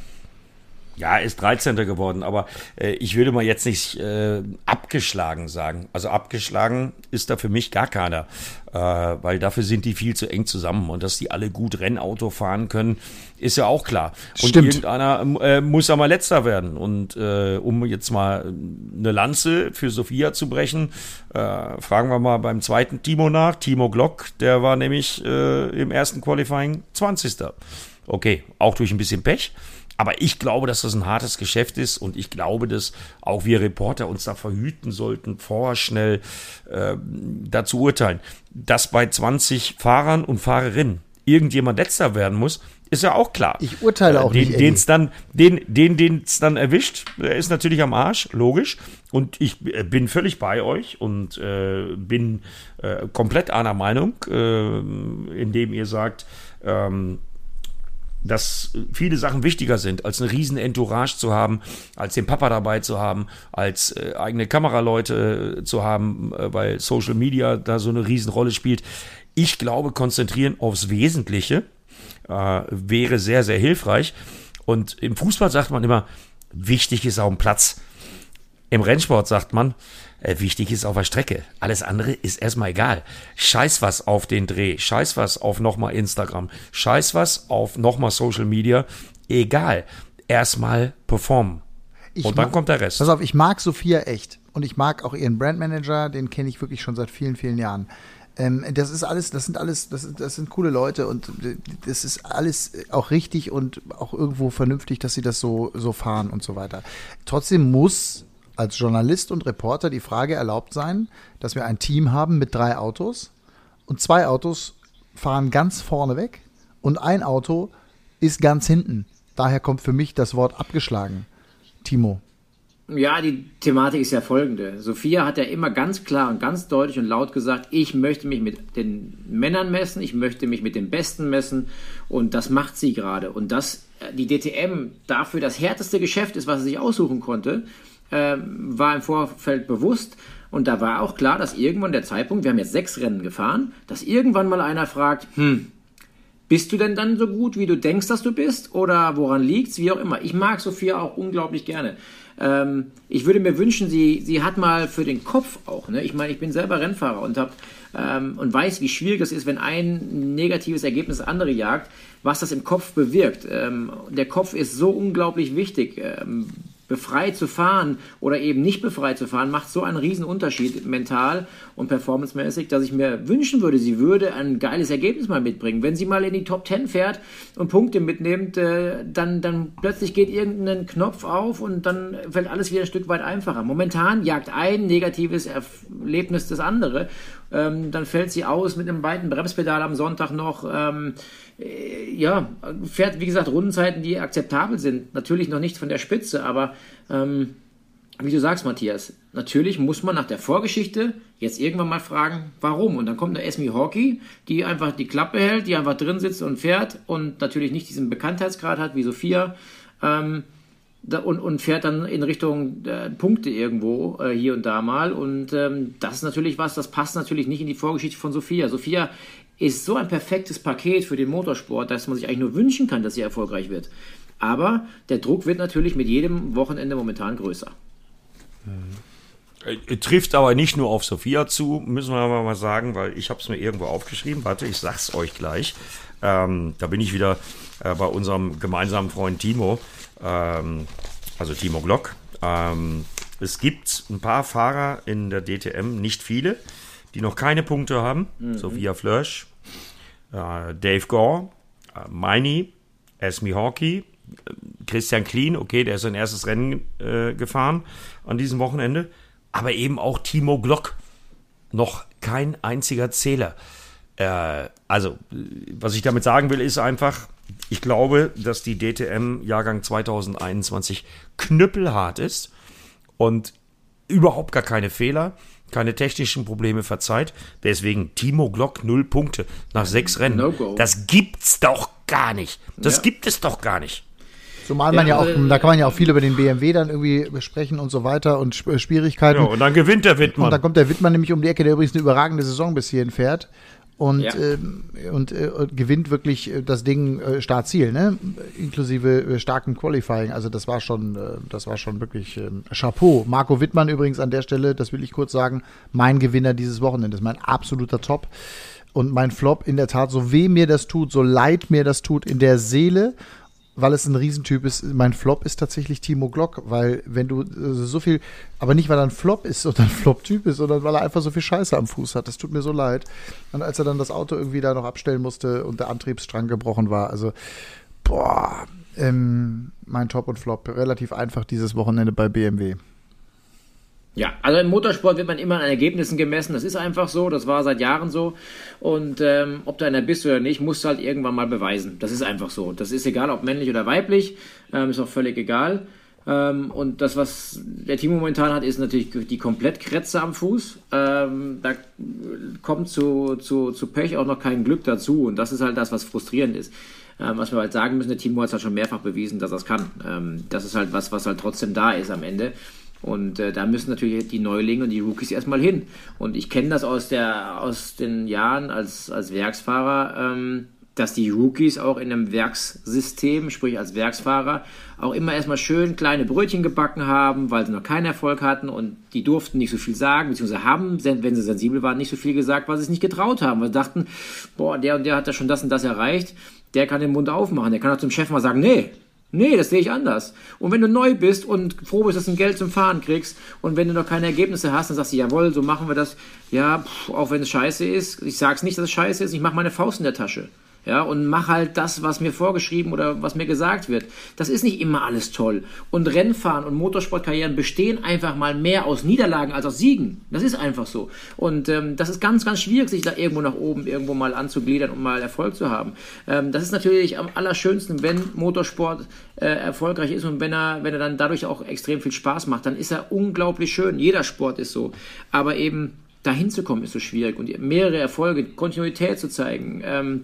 Ja, ist 13. geworden, aber äh, ich würde mal jetzt nicht äh, abgeschlagen sagen. Also abgeschlagen ist da für mich gar keiner, äh, weil dafür sind die viel zu eng zusammen und dass die alle gut Rennauto fahren können, ist ja auch klar. Und Stimmt. irgendeiner äh, muss ja mal letzter werden. Und äh, um jetzt mal eine Lanze für Sophia zu brechen, äh, fragen wir mal beim zweiten Timo nach. Timo Glock, der war nämlich äh, im ersten Qualifying 20. Okay, auch durch ein bisschen Pech. Aber ich glaube, dass das ein hartes Geschäft ist und ich glaube, dass auch wir Reporter uns da verhüten sollten, vorher schnell äh, dazu urteilen. Dass bei 20 Fahrern und Fahrerinnen irgendjemand letzter werden muss, ist ja auch klar. Ich urteile auch den, nicht, Den's dann, den, den, den es dann erwischt, der ist natürlich am Arsch, logisch. Und ich äh, bin völlig bei euch und äh, bin äh, komplett einer Meinung, äh, indem ihr sagt, ähm, dass viele Sachen wichtiger sind, als eine riesen Entourage zu haben, als den Papa dabei zu haben, als äh, eigene Kameraleute äh, zu haben, äh, weil Social Media da so eine Riesenrolle spielt. Ich glaube, konzentrieren aufs Wesentliche äh, wäre sehr, sehr hilfreich. Und im Fußball sagt man immer, wichtig ist auf dem Platz. Im Rennsport sagt man, äh, wichtig ist auf der Strecke. Alles andere ist erstmal egal. Scheiß was auf den Dreh, scheiß was auf nochmal Instagram, scheiß was auf nochmal Social Media. Egal. Erstmal performen. Ich Und dann kommt der Rest. Pass auf, ich mag Sophia echt. Und ich mag auch ihren Brandmanager, den kenne ich wirklich schon seit vielen, vielen Jahren. Ähm, das ist alles, das sind alles, das, sind- das sind coole Leute und äh, das ist alles auch richtig und auch irgendwo vernünftig, dass sie das so, so fahren und so weiter. Trotzdem muss als Journalist und Reporter die Frage erlaubt sein, dass wir ein Team haben mit drei Autos und zwei Autos fahren ganz vorne weg und ein Auto ist ganz hinten. Daher kommt für mich das Wort abgeschlagen. Timo. Ja, die Thematik ist ja folgende. Sophia hat ja immer ganz klar und ganz deutlich und laut gesagt, ich möchte mich mit den Männern messen, ich möchte mich mit den Besten messen und das macht sie gerade. Und dass äh, die DTM dafür das härteste Geschäft ist, was sie sich aussuchen konnte, ähm, war im Vorfeld bewusst. Und da war auch klar, dass irgendwann der Zeitpunkt, wir haben jetzt sechs Rennen gefahren, dass irgendwann mal einer fragt, hm, bist du denn dann so gut, wie du denkst, dass du bist? Oder woran liegt's? Wie auch immer. Ich mag Sophia auch unglaublich gerne. Ähm, ich würde mir wünschen, sie, sie hat mal für den Kopf auch. Ne? Ich meine, ich bin selber Rennfahrer und hab, ähm, und weiß, wie schwierig es ist, wenn ein negatives Ergebnis das andere jagt, was das im Kopf bewirkt. Ähm, der Kopf ist so unglaublich wichtig. Befreit zu fahren oder eben nicht befreit zu fahren, macht so einen riesen Unterschied mental und performancemäßig, dass ich mir wünschen würde, sie würde ein geiles Ergebnis mal mitbringen. Wenn sie mal in die Top 10 fährt und Punkte mitnimmt, äh, dann, dann plötzlich geht irgendein Knopf auf und dann fällt alles wieder ein Stück weit einfacher. Momentan jagt ein negatives Erlebnis das andere. Ähm, dann fällt sie aus mit einem weiten Bremspedal am Sonntag noch. Ähm, äh, ja, fährt, wie gesagt, Rundenzeiten, die akzeptabel sind. Natürlich noch nicht von der Spitze, aber ähm, wie du sagst, Matthias, natürlich muss man nach der Vorgeschichte jetzt irgendwann mal fragen, warum. Und dann kommt eine Esme Hockey, die einfach die Klappe hält, die einfach drin sitzt und fährt und natürlich nicht diesen Bekanntheitsgrad hat wie Sophia. Ähm, und, und fährt dann in Richtung äh, Punkte irgendwo äh, hier und da mal. Und ähm, das ist natürlich was, das passt natürlich nicht in die Vorgeschichte von Sophia. Sophia ist so ein perfektes Paket für den Motorsport, dass man sich eigentlich nur wünschen kann, dass sie erfolgreich wird. Aber der Druck wird natürlich mit jedem Wochenende momentan größer. Äh, Trifft aber nicht nur auf Sophia zu, müssen wir aber mal sagen, weil ich habe es mir irgendwo aufgeschrieben. Warte, ich sag's euch gleich. Ähm, da bin ich wieder äh, bei unserem gemeinsamen Freund Timo, ähm, also Timo Glock. Ähm, es gibt ein paar Fahrer in der DTM, nicht viele, die noch keine Punkte haben. Sophia Flörsch, äh, Dave Gore, äh, Meini, Esme Hawkey, Christian Klien, okay, der ist sein erstes Rennen äh, gefahren an diesem Wochenende, aber eben auch Timo Glock, noch kein einziger Zähler. Äh, also, was ich damit sagen will, ist einfach, ich glaube, dass die DTM Jahrgang 2021 knüppelhart ist und überhaupt gar keine Fehler, keine technischen Probleme verzeiht. Deswegen Timo Glock null Punkte nach sechs Rennen. No. Das gibt's doch gar nicht. Das Ja. gibt es doch gar nicht. Zumal man ja, Ja, auch, äh, da kann man ja auch viel über den BMW dann irgendwie besprechen und so weiter und Sp- Schwierigkeiten. Ja, und dann gewinnt der Und dann Wittmann. kommt der Wittmann nämlich um die Ecke, der übrigens eine überragende Saison bis hierhin fährt. Und, Ja. ähm, und, äh, und gewinnt wirklich äh, das Ding äh, Start-Ziel, ne? Inklusive äh, starkem Qualifying. Also das war schon, äh, das war schon wirklich ähm, Chapeau. Marco Wittmann übrigens an der Stelle, das will ich kurz sagen, mein Gewinner dieses Wochenendes, mein absoluter Top. Und mein Flop in der Tat, so weh mir das tut, so leid mir das tut in der Seele, weil es ein Riesentyp ist. Mein Flop ist tatsächlich Timo Glock, weil wenn du äh, so viel, aber nicht weil er ein Flop ist oder ein Flop-Typ ist, sondern weil er einfach so viel Scheiße am Fuß hat. Das tut mir so leid. Und als er dann das Auto irgendwie da noch abstellen musste und der Antriebsstrang gebrochen war, also boah, ähm, mein Top und Flop relativ einfach dieses Wochenende bei BMW. Ja, also im Motorsport wird man immer an Ergebnissen gemessen. Das ist einfach so. Das war seit Jahren so. Und ähm, ob du einer bist oder nicht, musst du halt irgendwann mal beweisen. Das ist einfach so. Das ist egal, ob männlich oder weiblich. Ähm, ist auch völlig egal. Ähm, und das, was der Team momentan hat, ist natürlich die Komplettkrätze am Fuß. Ähm, da kommt zu, zu, zu Pech auch noch kein Glück dazu. Und das ist halt das, was frustrierend ist. Ähm, was wir halt sagen müssen, der Timo hat es halt schon mehrfach bewiesen, dass er es kann. Ähm, das ist halt was, was halt trotzdem da ist am Ende. Und äh, da müssen natürlich die Neulinge und die Rookies erstmal hin. Und ich kenne das aus, der, aus den Jahren als, als Werksfahrer, ähm, dass die Rookies auch in einem Werkssystem, sprich als Werksfahrer, auch immer erstmal schön kleine Brötchen gebacken haben, weil sie noch keinen Erfolg hatten und die durften nicht so viel sagen, beziehungsweise haben, wenn sie sensibel waren, nicht so viel gesagt, weil sie es nicht getraut haben, weil sie dachten, boah, der und der hat ja schon das und das erreicht, der kann den Mund aufmachen, der kann auch zum Chef mal sagen, nee, Nee, das sehe ich anders. Und wenn du neu bist und froh bist, dass du ein Geld zum Fahren kriegst und wenn du noch keine Ergebnisse hast, dann sagst du, jawohl, so machen wir das. Ja, pff, auch wenn es scheiße ist. Ich sag's nicht, dass es scheiße ist. Ich mache meine Faust in der Tasche ja, und mach halt das, was mir vorgeschrieben oder was mir gesagt wird. Das ist nicht immer alles toll. Und Rennfahren und Motorsportkarrieren bestehen einfach mal mehr aus Niederlagen als aus Siegen. Das ist einfach so. Und ähm, das ist ganz, ganz schwierig, sich da irgendwo nach oben irgendwo mal anzugliedern und mal Erfolg zu haben. Ähm, das ist natürlich am allerschönsten, wenn Motorsport äh, erfolgreich ist und wenn er, wenn er dann dadurch auch extrem viel Spaß macht, dann ist er unglaublich schön. Jeder Sport ist so. Aber eben dahin zu kommen ist so schwierig und mehrere Erfolge, Kontinuität zu zeigen. Ähm,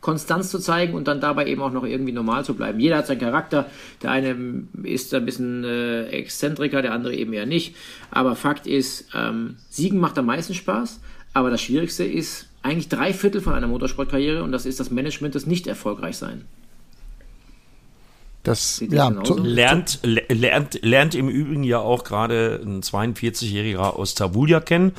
Konstanz zu zeigen und dann dabei eben auch noch irgendwie normal zu bleiben. Jeder hat seinen Charakter. Der eine ist ein bisschen äh, Exzentriker, der andere eben eher nicht. Aber Fakt ist, ähm, Siegen macht am meisten Spaß. Aber das Schwierigste ist eigentlich drei Viertel von einer Motorsportkarriere und das ist das Management des Nicht-Erfolgreichsein. Das ja, lernt, lernt, lernt im Übrigen ja auch gerade ein 42-Jähriger aus Tabulia kennen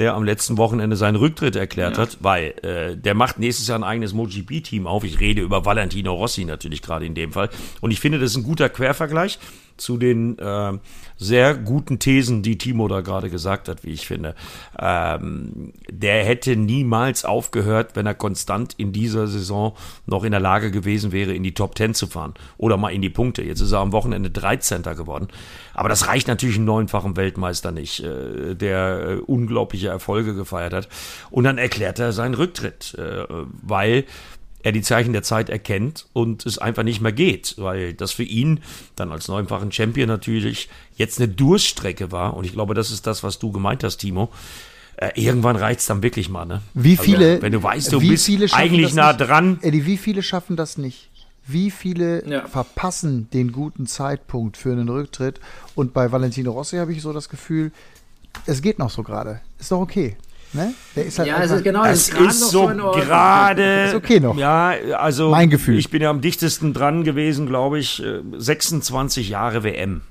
der am letzten Wochenende seinen Rücktritt erklärt ja. hat, weil äh, der macht nächstes Jahr ein eigenes MotoGP-Team auf. Ich rede über Valentino Rossi natürlich gerade in dem Fall. Und ich finde, das ist ein guter Quervergleich zu den äh, sehr guten Thesen, die Timo da gerade gesagt hat, wie ich finde. Ähm, der hätte niemals aufgehört, wenn er konstant in dieser Saison noch in der Lage gewesen wäre, in die Top 10 zu fahren oder mal in die Punkte. Jetzt ist er am Wochenende 13. geworden. Aber das reicht natürlich einem neunfachen Weltmeister nicht, äh, der äh, unglaubliche Erfolge gefeiert hat. Und dann erklärt er seinen Rücktritt, äh, weil er die Zeichen der Zeit erkennt und es einfach nicht mehr geht, weil das für ihn dann als neunfachen Champion natürlich jetzt eine Durststrecke war. Und ich glaube, das ist das, was du gemeint hast, Timo. Äh, irgendwann reizt dann wirklich mal, ne? Wie also, viele, also, wenn du weißt, du bist eigentlich nah nicht? dran. Eddie, wie viele schaffen das nicht? Wie viele ja. verpassen den guten Zeitpunkt für einen Rücktritt? Und bei Valentino Rossi habe ich so das Gefühl, es geht noch so gerade. Ist doch okay. Ne? Der ist halt ja, es ist genau das ist, ist so gerade. Ist okay noch. Ja, also mein Gefühl. Ich bin ja am dichtesten dran gewesen, glaube ich, 26 äh, Jahre WM.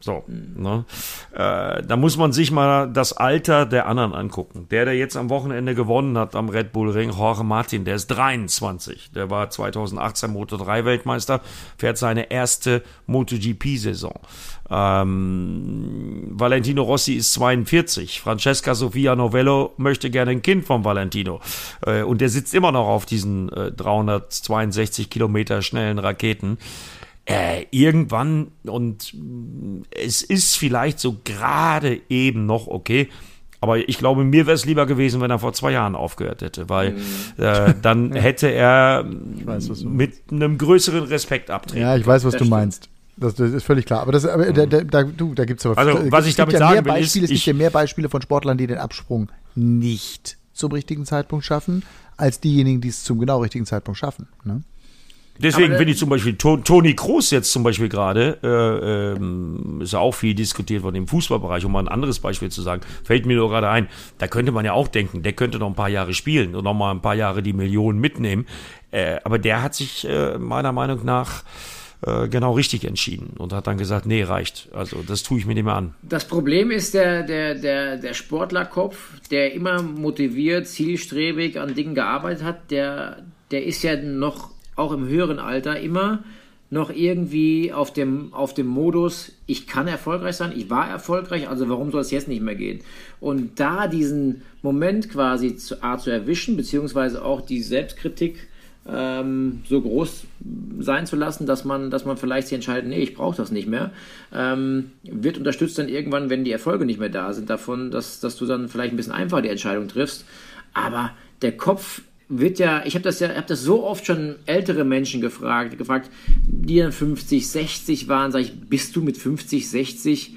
So, mhm. ne? Äh, da muss man sich mal das Alter der anderen angucken. Der, der jetzt am Wochenende gewonnen hat am Red Bull Ring, Jorge Martin, der ist 23. Der war 2018 Moto 3 Weltmeister, fährt seine erste MotoGP-Saison. Ähm, Valentino Rossi ist 42. Francesca Sofia Novello möchte gerne ein Kind von Valentino. Äh, und der sitzt immer noch auf diesen äh, 362 Kilometer schnellen Raketen. Äh, irgendwann, und es ist vielleicht so gerade eben noch okay, aber ich glaube, mir wäre es lieber gewesen, wenn er vor zwei Jahren aufgehört hätte, weil mhm. äh, dann hätte er weiß, mit einem größeren Respekt abtreten. Ja, ich weiß, was du meinst. Das, das, ist völlig klar. Aber das, aber da, da, da, du, da gibt es aber. Also, was ich damit ja sagen will, Beispiele, ist, es gibt ja mehr Beispiele von Sportlern, die den Absprung nicht zum richtigen Zeitpunkt schaffen, als diejenigen, die es zum genau richtigen Zeitpunkt schaffen. Ne? Deswegen finde ich zum Beispiel Toni Kroos jetzt zum Beispiel gerade, äh, ähm, ist ja auch viel diskutiert worden im Fußballbereich, um mal ein anderes Beispiel zu sagen, fällt mir nur gerade ein, da könnte man ja auch denken, der könnte noch ein paar Jahre spielen und noch mal ein paar Jahre die Millionen mitnehmen. Äh, aber der hat sich äh, meiner Meinung nach äh, genau richtig entschieden und hat dann gesagt, nee, reicht. Also das tue ich mir nicht mehr an. Das Problem ist der, der, der, der Sportlerkopf, der immer motiviert, zielstrebig an Dingen gearbeitet hat, der, der ist ja noch auch im höheren Alter immer noch irgendwie auf dem, auf dem Modus, ich kann erfolgreich sein, ich war erfolgreich, also warum soll es jetzt nicht mehr gehen? Und da diesen Moment quasi zu, A, zu erwischen, beziehungsweise auch die Selbstkritik ähm, so groß sein zu lassen, dass man, dass man vielleicht sich entscheidet, nee, ich brauche das nicht mehr. Ähm, wird unterstützt dann irgendwann, wenn die Erfolge nicht mehr da sind, davon, dass, dass du dann vielleicht ein bisschen einfacher die Entscheidung triffst. Aber der Kopf wird ja, ich habe das ja, habe das so oft schon ältere Menschen gefragt, gefragt, die dann 50, 60 waren, sage ich, bist du mit 50, 60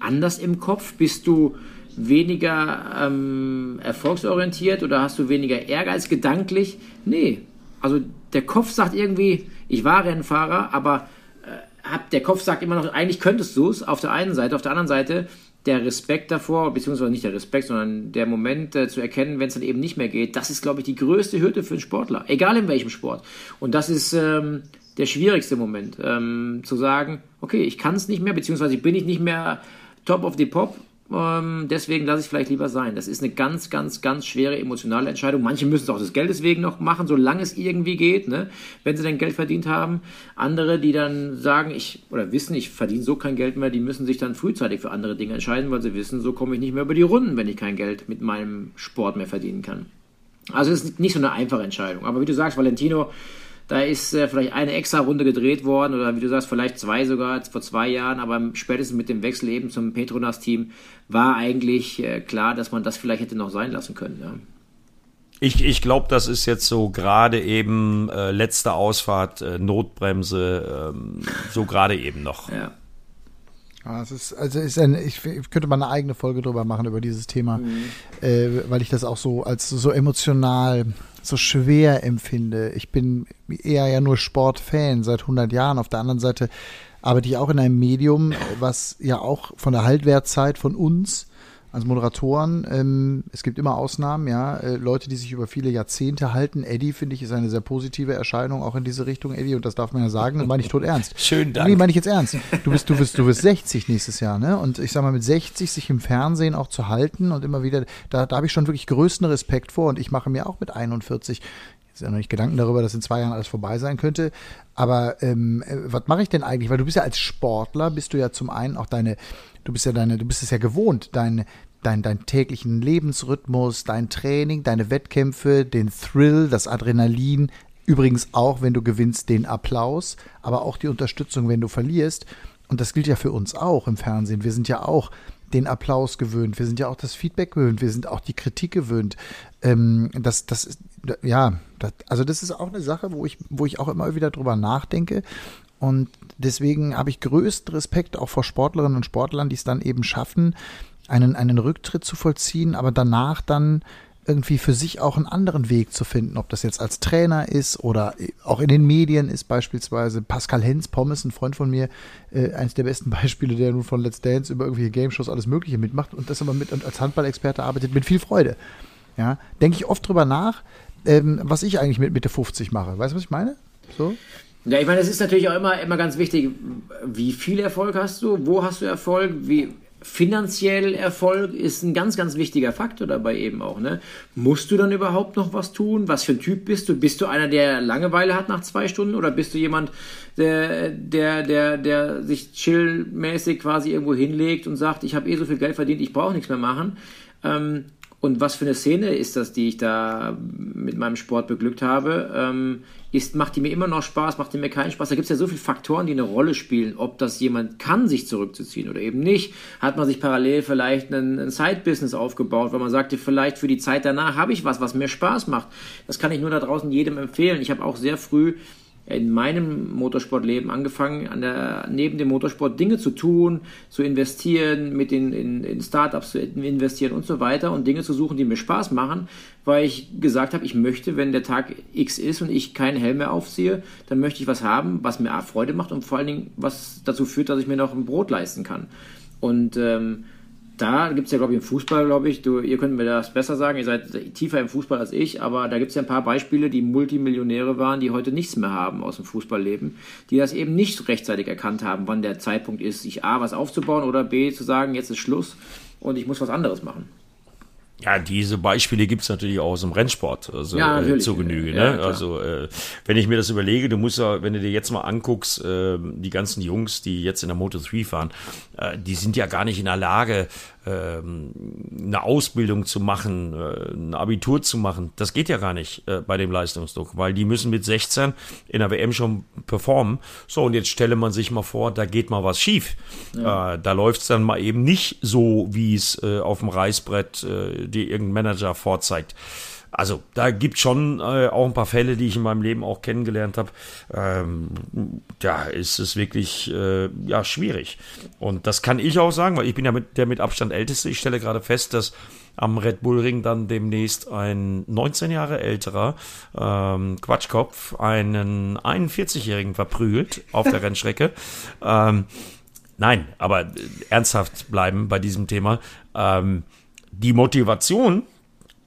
anders im Kopf? Bist du weniger ähm, erfolgsorientiert oder hast du weniger Ehrgeiz gedanklich? Nee, also der Kopf sagt irgendwie, ich war Rennfahrer, aber äh, hab, der Kopf sagt immer noch, eigentlich könntest du es auf der einen Seite, auf der anderen Seite der Respekt davor, beziehungsweise nicht der Respekt, sondern der Moment äh, zu erkennen, wenn es dann eben nicht mehr geht, das ist, glaube ich, die größte Hürde für einen Sportler, egal in welchem Sport. Und das ist ähm, der schwierigste Moment, ähm, zu sagen, okay, ich kann es nicht mehr, beziehungsweise bin ich nicht mehr top of the pop ähm, deswegen lasse ich vielleicht lieber sein. Das ist eine ganz, ganz, ganz schwere emotionale Entscheidung. Manche müssen es auch des Geldes wegen noch machen, solange es irgendwie geht, ne? wenn sie dann Geld verdient haben. Andere, die dann sagen, ich oder wissen, ich verdiene so kein Geld mehr, die müssen sich dann frühzeitig für andere Dinge entscheiden, weil sie wissen, so komme ich nicht mehr über die Runden, wenn ich kein Geld mit meinem Sport mehr verdienen kann. Also es ist nicht so eine einfache Entscheidung. Aber wie du sagst, Valentino, da ist äh, vielleicht eine extra Runde gedreht worden oder wie du sagst, vielleicht zwei sogar vor zwei Jahren, aber spätestens mit dem Wechsel eben zum Petronas-Team war eigentlich äh, klar, dass man das vielleicht hätte noch sein lassen können. Ja. Ich, ich glaube, das ist jetzt so gerade eben äh, letzte Ausfahrt, äh, Notbremse, ähm, so gerade eben noch. Ja. Ja, es ist, also ist ein, ich, ich, könnte mal eine eigene Folge drüber machen über dieses Thema, mhm. äh, weil ich das auch so als so emotional so schwer empfinde. Ich bin eher ja nur Sportfan seit 100 Jahren. Auf der anderen Seite arbeite ich auch in einem Medium, was ja auch von der Haltwertzeit von uns als Moderatoren, ähm, es gibt immer Ausnahmen, ja, äh, Leute, die sich über viele Jahrzehnte halten. Eddie, finde ich, ist eine sehr positive Erscheinung, auch in diese Richtung, Eddie, und das darf man ja sagen, das meine ich tot ernst. Schön, danke. Nee, meine ich jetzt ernst. Du bist, du bist, du bist 60 nächstes Jahr, ne? Und ich sag mal, mit 60 sich im Fernsehen auch zu halten und immer wieder, da, da habe ich schon wirklich größten Respekt vor und ich mache mir auch mit 41 ist ja noch nicht Gedanken darüber, dass in zwei Jahren alles vorbei sein könnte. Aber ähm, äh, was mache ich denn eigentlich? Weil du bist ja als Sportler, bist du ja zum einen auch deine, du bist ja deine, du bist es ja gewohnt, dein, dein, dein täglichen Lebensrhythmus, dein Training, deine Wettkämpfe, den Thrill, das Adrenalin, übrigens auch, wenn du gewinnst, den Applaus, aber auch die Unterstützung, wenn du verlierst. Und das gilt ja für uns auch im Fernsehen. Wir sind ja auch den Applaus gewöhnt, wir sind ja auch das Feedback gewöhnt, wir sind auch die Kritik gewöhnt. Ähm, das, das ist, ja, das, also das ist auch eine Sache, wo ich, wo ich auch immer wieder drüber nachdenke. Und deswegen habe ich größten Respekt auch vor Sportlerinnen und Sportlern, die es dann eben schaffen, einen, einen Rücktritt zu vollziehen, aber danach dann irgendwie für sich auch einen anderen Weg zu finden, ob das jetzt als Trainer ist oder auch in den Medien ist beispielsweise Pascal Hens, Pommes, ein Freund von mir, äh, eines der besten Beispiele, der nun von Let's Dance über irgendwelche Game Shows alles Mögliche mitmacht und das aber mit und als Handballexperte arbeitet mit viel Freude. Ja, denke ich oft drüber nach, ähm, was ich eigentlich mit Mitte 50 mache. Weißt du, was ich meine? So? Ja, ich meine, es ist natürlich auch immer, immer ganz wichtig, wie viel Erfolg hast du, wo hast du Erfolg, wie, finanziell Erfolg ist ein ganz, ganz wichtiger Faktor dabei eben auch. Ne? Musst du dann überhaupt noch was tun? Was für ein Typ bist du? Bist du einer, der Langeweile hat nach zwei Stunden oder bist du jemand, der, der, der, der sich chillmäßig quasi irgendwo hinlegt und sagt, ich habe eh so viel Geld verdient, ich brauche nichts mehr machen? Ähm, und was für eine Szene ist das, die ich da mit meinem Sport beglückt habe? Ähm, ist, macht die mir immer noch Spaß, macht die mir keinen Spaß? Da gibt es ja so viele Faktoren, die eine Rolle spielen, ob das jemand kann, sich zurückzuziehen oder eben nicht. Hat man sich parallel vielleicht ein, ein Side-Business aufgebaut, weil man sagte, vielleicht für die Zeit danach habe ich was, was mir Spaß macht. Das kann ich nur da draußen jedem empfehlen. Ich habe auch sehr früh in meinem Motorsportleben angefangen, an der, neben dem Motorsport Dinge zu tun, zu investieren, mit den in, in Startups zu investieren und so weiter und Dinge zu suchen, die mir Spaß machen, weil ich gesagt habe, ich möchte, wenn der Tag X ist und ich keinen Helm mehr aufziehe, dann möchte ich was haben, was mir Freude macht und vor allen Dingen was dazu führt, dass ich mir noch ein Brot leisten kann. Und ähm, da gibt es ja, glaube ich, im Fußball, glaube ich, du, ihr könnt mir das besser sagen, ihr seid tiefer im Fußball als ich, aber da gibt es ja ein paar Beispiele, die Multimillionäre waren, die heute nichts mehr haben aus dem Fußballleben, die das eben nicht rechtzeitig erkannt haben, wann der Zeitpunkt ist, sich A, was aufzubauen oder B, zu sagen, jetzt ist Schluss und ich muss was anderes machen. Ja, diese Beispiele gibt es natürlich auch aus dem Rennsport, also Ja, äh, zur Genüge. Ja, ne? klar. also äh, wenn ich mir das überlege, du musst ja, wenn du dir jetzt mal anguckst, äh, die ganzen Jungs, die jetzt in der Moto 3 fahren, äh, die sind ja gar nicht in der Lage, eine Ausbildung zu machen, äh, ein Abitur zu machen. Das geht ja gar nicht äh, bei dem Leistungsdruck, weil die müssen mit 16 in der WM schon performen. So, und jetzt stelle man sich mal vor, da geht mal was schief. Äh, da läuft es dann mal eben nicht so, wie es auf dem Reißbrett dir irgendein Manager vorzeigt. Also da gibt schon äh, auch ein paar Fälle, die ich in meinem Leben auch kennengelernt habe. Ähm, da ist es wirklich äh, ja schwierig. Und das kann ich auch sagen, weil ich bin ja mit, der mit Abstand älteste. Ich stelle gerade fest, dass am Red Bull Ring dann demnächst ein 19 Jahre älterer ähm, Quatschkopf einen 41-Jährigen verprügelt auf der Rennstrecke. Ähm, nein, aber äh, ernsthaft bleiben bei diesem Thema. Ähm, die Motivation,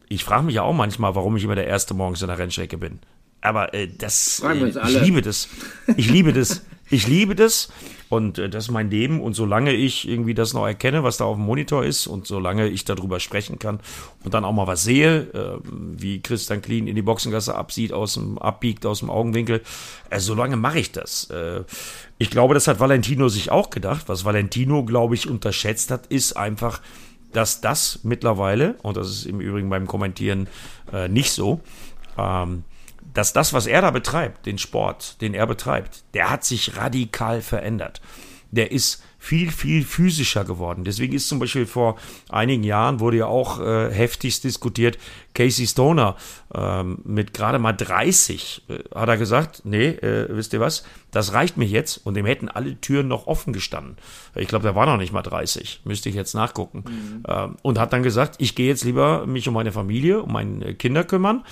ich frage mich ja auch manchmal, warum ich immer der Erste morgens in der Rennstrecke bin. Aber äh, das, äh, ich liebe das. Ich liebe das. Ich liebe das. Und äh, das ist mein Leben. Und solange ich irgendwie das noch erkenne, was da auf dem Monitor ist, und solange ich darüber sprechen kann und dann auch mal was sehe, äh, wie Christian Klien in die Boxengasse absieht, aus dem, abbiegt aus dem Augenwinkel, äh, solange mache ich das. Äh, ich glaube, das hat Valentino sich auch gedacht. Was Valentino, glaube ich, unterschätzt hat, ist einfach, dass das mittlerweile, und das ist im Übrigen beim Kommentieren äh, nicht so, ähm, dass das, was er da betreibt, den Sport, den er betreibt, der hat sich radikal verändert. Der ist viel, viel physischer geworden. Deswegen ist zum Beispiel vor einigen Jahren wurde ja auch äh, heftigst diskutiert, Casey Stoner ähm, mit gerade mal 30 äh, hat er gesagt, nee, äh, wisst ihr was, das reicht mir jetzt und dem hätten alle Türen noch offen gestanden. Ich glaube, der war noch nicht mal 30, müsste ich jetzt nachgucken. Ähm, und hat dann gesagt, ich gehe jetzt lieber mich um meine Familie, um meine Kinder kümmern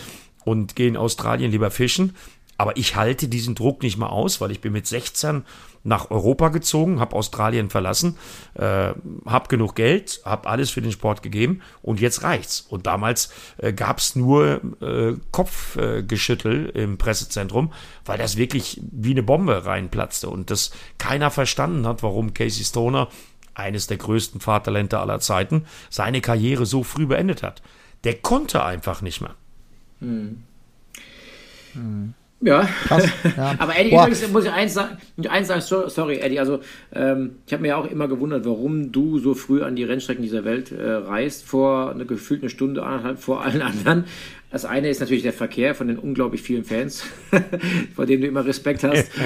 und gehe in Australien lieber fischen. Aber ich halte diesen Druck nicht mehr aus, weil ich bin mit 16 nach Europa gezogen, habe Australien verlassen, äh, habe genug Geld, habe alles für den Sport gegeben und jetzt reicht's. Und damals äh, gab's nur äh, Kopfgeschüttel im Pressezentrum, weil das wirklich wie eine Bombe reinplatzte und das keiner verstanden hat, warum Casey Stoner, eines der größten Fahrtalente aller Zeiten, seine Karriere so früh beendet hat. Der konnte einfach nicht mehr. Ja. Krass, ja. Aber Eddie, Boah. übrigens muss ich eins sagen, eins sagen so- sorry Eddie, also ähm, ich habe mir ja auch immer gewundert, warum du so früh an die Rennstrecken dieser Welt äh, reist, vor eine gefühlt eine Stunde, anderthalb vor allen anderen. Das eine ist natürlich der Verkehr von den unglaublich vielen Fans, vor denen du immer Respekt hast.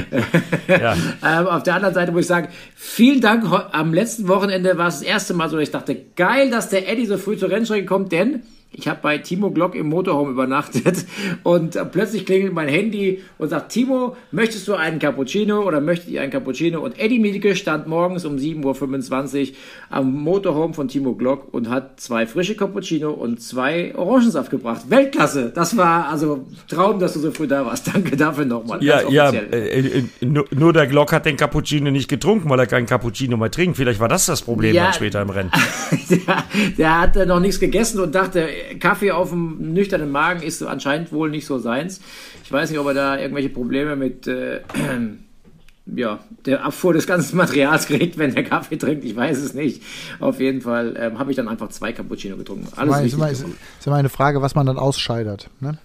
Ähm, auf der anderen Seite muss ich sagen, vielen Dank. Am letzten Wochenende war es das erste Mal so, dass ich dachte, geil, dass der Eddie so früh zur Rennstrecke kommt, denn ich habe bei Timo Glock im Motorhome übernachtet und plötzlich klingelt mein Handy und sagt, Timo, möchtest du einen Cappuccino oder möchtet ihr einen Cappuccino? Und Eddie Mielke stand morgens um 7.25 Uhr am Motorhome von Timo Glock und hat zwei frische Cappuccino und zwei Orangensaft gebracht. Weltklasse! Das war also Traum, dass du so früh da warst. Danke dafür nochmal. Ja, ja, äh, äh, nur, nur der Glock hat den Cappuccino nicht getrunken, weil er keinen Cappuccino mehr trinkt. Vielleicht war das das Problem Ja. dann später im Rennen. der, der hat äh, noch nichts gegessen und dachte, Kaffee auf dem nüchternen Magen ist anscheinend wohl nicht so seins. Ich weiß nicht, ob er da irgendwelche Probleme mit äh, ja, der Abfuhr des ganzen Materials kriegt, wenn der Kaffee trinkt. Ich weiß es nicht. Auf jeden Fall ähm, habe ich dann einfach zwei Cappuccino getrunken. Alles ist, immer, ist, ist immer eine Frage, was man dann ausscheidert. Ne?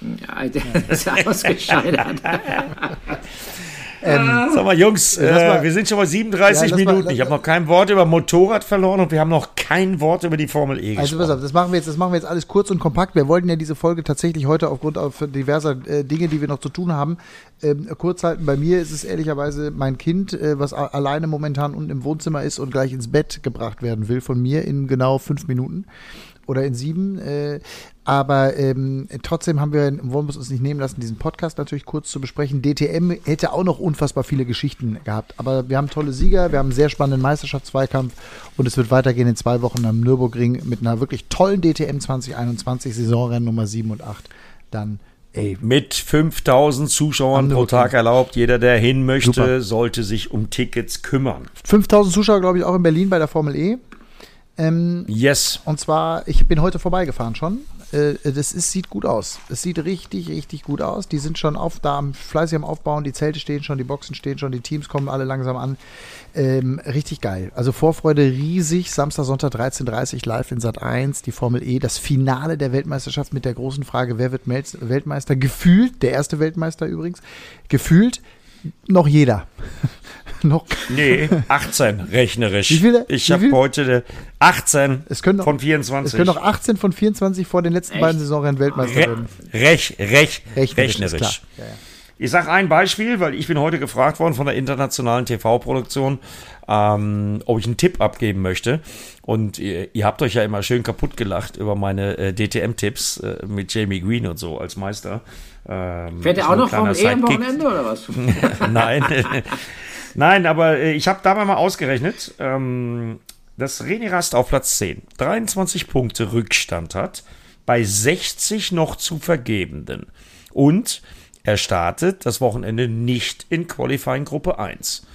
Ja, der ist ausgescheitert. Sag mal, Jungs, lass äh, mal- wir sind schon mal 37 Ja, mal- Minuten. lass ich habe mal- noch kein Wort über Motorrad verloren und wir haben noch kein Wort über die Formel E Also pass gesprochen. auf, das machen wir jetzt, das machen wir jetzt alles kurz und kompakt. Wir wollten ja diese Folge tatsächlich heute aufgrund auf diverser äh, Dinge, die wir noch zu tun haben, ähm, kurz halten. Bei mir ist es ehrlicherweise mein Kind, äh, was alleine momentan unten im Wohnzimmer ist und gleich ins Bett gebracht werden will von mir in genau fünf Minuten oder in sieben. Äh, aber ähm, trotzdem haben wir, wollen wir es uns nicht nehmen lassen, diesen Podcast natürlich kurz zu besprechen. DTM hätte auch noch unfassbar viele Geschichten gehabt. Aber wir haben tolle Sieger, wir haben einen sehr spannenden Meisterschaftszweikampf und es wird weitergehen in zwei Wochen am Nürburgring mit einer wirklich tollen DTM 2021, Saisonrennen Nummer 7 und 8. Dann, ey, Mit 5000 Zuschauern pro. Tag erlaubt. Jeder, der hin möchte, Super. sollte sich um Tickets kümmern. 5000 Zuschauer, glaube ich, auch in Berlin bei der Formel E. Ähm, Yes. und zwar, ich bin heute vorbeigefahren schon. Äh, das ist, sieht gut aus. Es sieht richtig, richtig gut aus. Die sind schon auf, da am, fleißig am Aufbauen. Die Zelte stehen schon, die Boxen stehen schon, die Teams kommen alle langsam an. Ähm, richtig geil. Also Vorfreude riesig. Samstag, Sonntag 13.30 Uhr live in Sat 1, die Formel E. Das Finale der Weltmeisterschaft mit der großen Frage, wer wird Melz- Weltmeister? Gefühlt, der erste Weltmeister übrigens, gefühlt noch jeder. noch Nee, 18 rechnerisch. Wie viele? Ich habe heute 18 Es können noch- von Es 24. können noch 18 von 24 vor den letzten Echt? beiden Saisonrennen Weltmeister Re werden. rech, rech, Rechnerisch, rechnerisch. Ja, ja. Ich sage ein Beispiel, weil ich bin heute gefragt worden von der internationalen TV-Produktion, ähm, ob ich einen Tipp abgeben möchte. Und ihr, ihr habt euch ja immer schön kaputt gelacht über meine äh, DTM-Tipps äh, mit Jamie Green und so als Meister. Ähm, Fährt er auch noch vom kleiner E am Sidekick. Wochenende oder was? Nein. Nein, aber äh, ich habe dabei mal ausgerechnet, ähm, dass René Rast auf Platz 10 23 Punkte Rückstand hat, bei 60 noch zu vergebenden. Und er startet das Wochenende nicht in Qualifying Gruppe 1.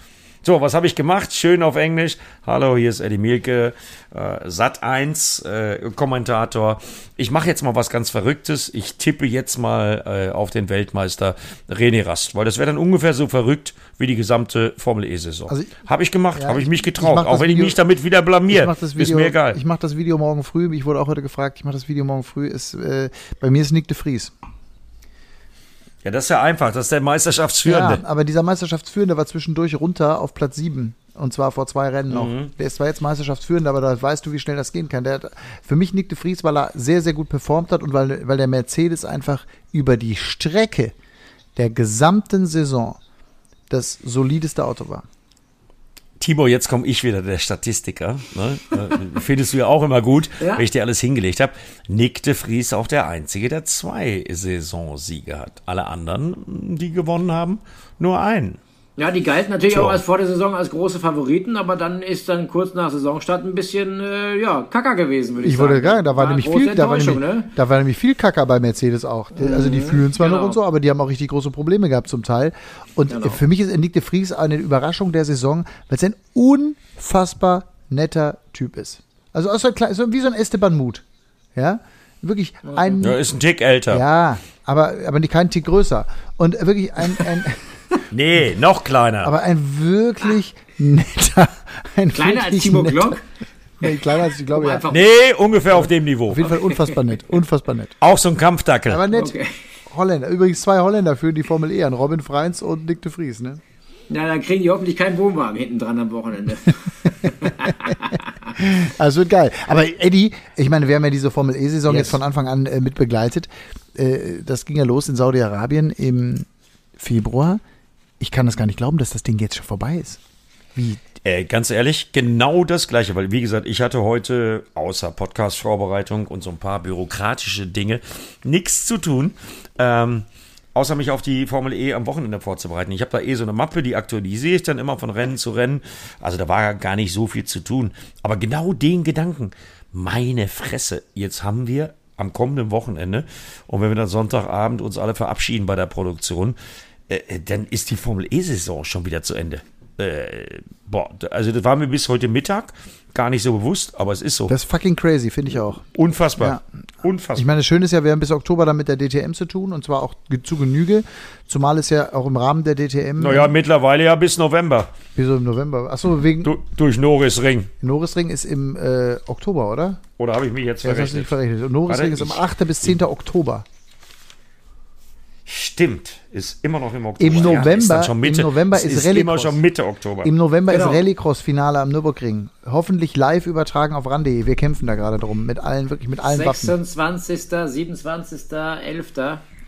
So, was habe ich gemacht? Schön auf Englisch. Hallo, hier ist Eddie Mielke, äh, Sat 1 äh, Kommentator. Ich mache jetzt mal was ganz Verrücktes. Ich tippe jetzt mal äh, auf den Weltmeister René Rast, weil das wäre dann ungefähr so verrückt wie die gesamte Formel E-Saison. Also, habe ich gemacht, ja, habe ich ich- mich ich getraut, mach auch wenn ich Video- mich damit wieder Ich blamiere. mache das Ist mir egal. ich mach das Video morgen früh. Ich wurde auch heute gefragt, ich mache das Video morgen früh. Ist, äh, bei mir ist Nick de Vries. Ja, das ist ja einfach. Das ist der Meisterschaftsführende. Ja, aber dieser Meisterschaftsführende war zwischendurch runter auf Platz 7. Und zwar vor zwei Rennen noch. Mhm. Der ist zwar jetzt Meisterschaftsführender, aber da weißt du, wie schnell das gehen kann. Der hat, für mich Nick de Vries, weil er sehr, sehr gut performt hat und weil, weil der Mercedes einfach über die Strecke der gesamten Saison das solideste Auto war. Timo, jetzt komme ich wieder, der Statistiker. Ne? Äh, Findest du ja auch immer gut, Ja. wenn ich dir alles hingelegt habe. Nick de Vries auch der Einzige, der zwei Saisonsiege hat. Alle anderen, die gewonnen haben, nur einen. Ja, die galten natürlich Tja. auch als vor der Saison als große Favoriten, aber dann ist dann kurz nach Saisonstart ein bisschen äh, ja, kacker gewesen, würde ich, Ich sagen. wollte sagen, da war, nämlich große viel, da war nämlich, ne? Mhm, da war nämlich viel Kacker bei Mercedes auch. Also die fühlen zwar noch genau. und so, aber die haben auch richtig große Probleme gehabt zum Teil. Und Genau. für mich ist Nick de Vries eine Überraschung der Saison, weil es ein unfassbar netter Typ ist. Also aus der Kle- so wie so ein Esteban Mut. Ja, wirklich ein Ja, ist ein Tick älter. ja, aber aber nicht kein Tick größer und wirklich ein, ein Nee, noch kleiner. aber ein wirklich netter, ein Kleiner als Timo netter- Glock. Nee, kleiner als ich glaube ja. Nee, ungefähr auf dem Niveau. Auf jeden Fall unfassbar nett, unfassbar nett. Auch so ein Kampfdackel. Aber nett. Okay. Holländer. Übrigens zwei Holländer führen die Formel E an. Robin Freins und Nick de Vries, ne? Ja, dann kriegen die hoffentlich keinen Wohnwagen hinten dran am Wochenende. Also wird geil. Aber Eddie, ich meine, wir haben ja diese Formel E-Saison Yes. jetzt von Anfang an äh, mit begleitet. Äh, das ging ja los in Saudi-Arabien im Februar. Ich kann das gar nicht glauben, dass das Ding jetzt schon vorbei ist. Wie? Äh, ganz ehrlich, genau das Gleiche, weil wie gesagt, ich hatte heute außer Podcast-Vorbereitung und so ein paar bürokratische Dinge nichts zu tun, ähm, außer mich auf die Formel E am Wochenende vorzubereiten. Ich habe da eh so eine Mappe, die aktualisiere ich dann immer von Rennen zu Rennen. Also da war gar nicht so viel zu tun. Aber genau den Gedanken, meine Fresse, jetzt haben wir am kommenden Wochenende und wenn wir dann Sonntagabend uns alle verabschieden bei der Produktion, äh, äh, dann ist die Formel E-Saison schon wieder zu Ende. Äh, boah, also das war mir bis heute Mittag gar nicht so bewusst, aber es ist so. Das ist fucking crazy, finde ich auch. Unfassbar. Ja. Unfassbar. Ich meine, das Schöne ist ja, wir haben bis Oktober dann mit der DTM zu tun und zwar auch zu Genüge. Zumal es ja auch im Rahmen der DTM. naja, mittlerweile ja bis November. Wieso im November? Achso, wegen Du, durch Norris Ring. Norrisring ist im äh, Oktober, oder? Oder habe ich mich jetzt Ja, das hast du nicht verrechnet? verrechnet. Und Norrisring Warte, ist am ich- 8. bis 10. Oktober. Stimmt, ist immer noch im Oktober. Im Ja, November- ist dann schon Mitte. im November ist ist immer Rallycross. schon Mitte Oktober. Im November Genau. ist Rallycross-Finale am Nürburgring. Hoffentlich live übertragen auf RAN.de. Wir kämpfen da gerade drum. Mit allen, wirklich mit allen Waffen. 26., 27., 11.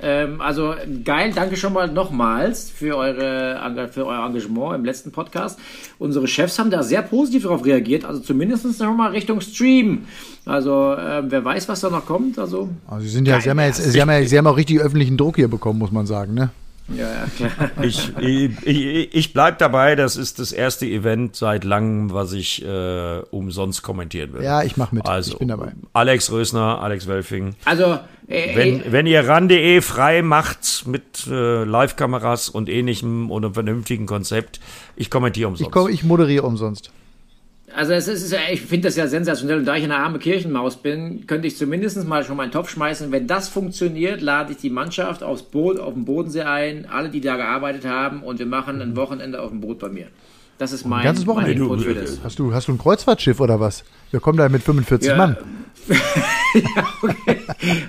Ähm, also geil, danke schon mal nochmals für, eure, für euer Engagement im letzten Podcast. Unsere Chefs haben da sehr positiv darauf reagiert, also zumindest noch mal Richtung Stream. Also ähm, wer weiß, was da noch kommt. Also Also sie, sind ja, sie, haben ja jetzt, sie, haben ja, sie haben auch richtig öffentlichen Druck hier bekommen, muss man sagen. Ne? Ja, ja klar. Ich, ich, ich, ich bleib dabei, das ist das erste Event seit langem, was ich äh, umsonst kommentieren will. Ja, ich mach mit. Also, ich bin dabei. Alex Rösner, Alex Welfing. Also äh, Wenn, äh, wenn ihr RAN.de frei macht mit äh, Live-Kameras und ähnlichem und einem vernünftigen Konzept, ich kommentiere umsonst. Ich, komm, ich moderiere umsonst. Also es ist, ich finde das ja sensationell und da ich eine arme Kirchenmaus bin, könnte ich zumindest mal schon meinen Topf schmeißen. Wenn das funktioniert, lade ich die Mannschaft aufs Boot, auf dem Bodensee ein, alle, die da gearbeitet haben und wir machen ein Wochenende auf dem Boot bei mir. Das ist mein, ganzes mein Wochenende? Input für das. Hast du, hast du ein Kreuzfahrtschiff oder was? Wir kommen da mit 45 Ja. Mann. ja, okay.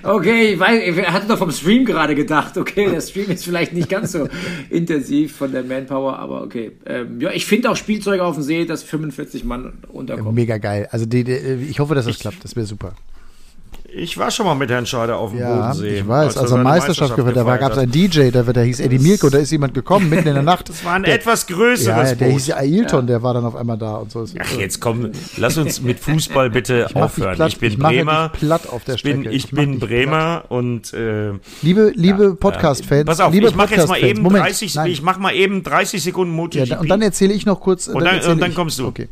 Okay, ich, weiß, ich hatte doch vom Stream gerade gedacht. Okay, der Stream ist vielleicht nicht ganz so intensiv von der Manpower, aber okay. Ähm, ja, ich finde auch Spielzeuge auf dem See, dass 45 Mann unterkommen. Mega geil. Also die, die, ich hoffe, dass das klappt. Das wäre super. Ich war schon mal mit Herrn Scheider auf dem Ja, Bodensee. ich weiß. als er seine Meisterschaft gehört, da gab es einen DJ, der, der hieß Eddie Mirko, da ist jemand gekommen, mitten in der Nacht. Das war ein der, etwas ja, größeres der Boot. hieß ja Ailton, der war dann auf einmal da und so. Ach, jetzt komm, lass uns mit Fußball bitte dich aufhören. platt, ich bin ich Bremer. dich platt auf der ich bin, Strecke. ich Ich bin Bremer und äh, Liebe, liebe ja, Podcast-Fans, Pass auf, liebe ich mache jetzt mal eben Moment, 30, nein. ich mach mal eben 30 Sekunden ja, MotoGP. da- und dann erzähle ich noch kurz. dann- und dann ich- kommst du. Okay.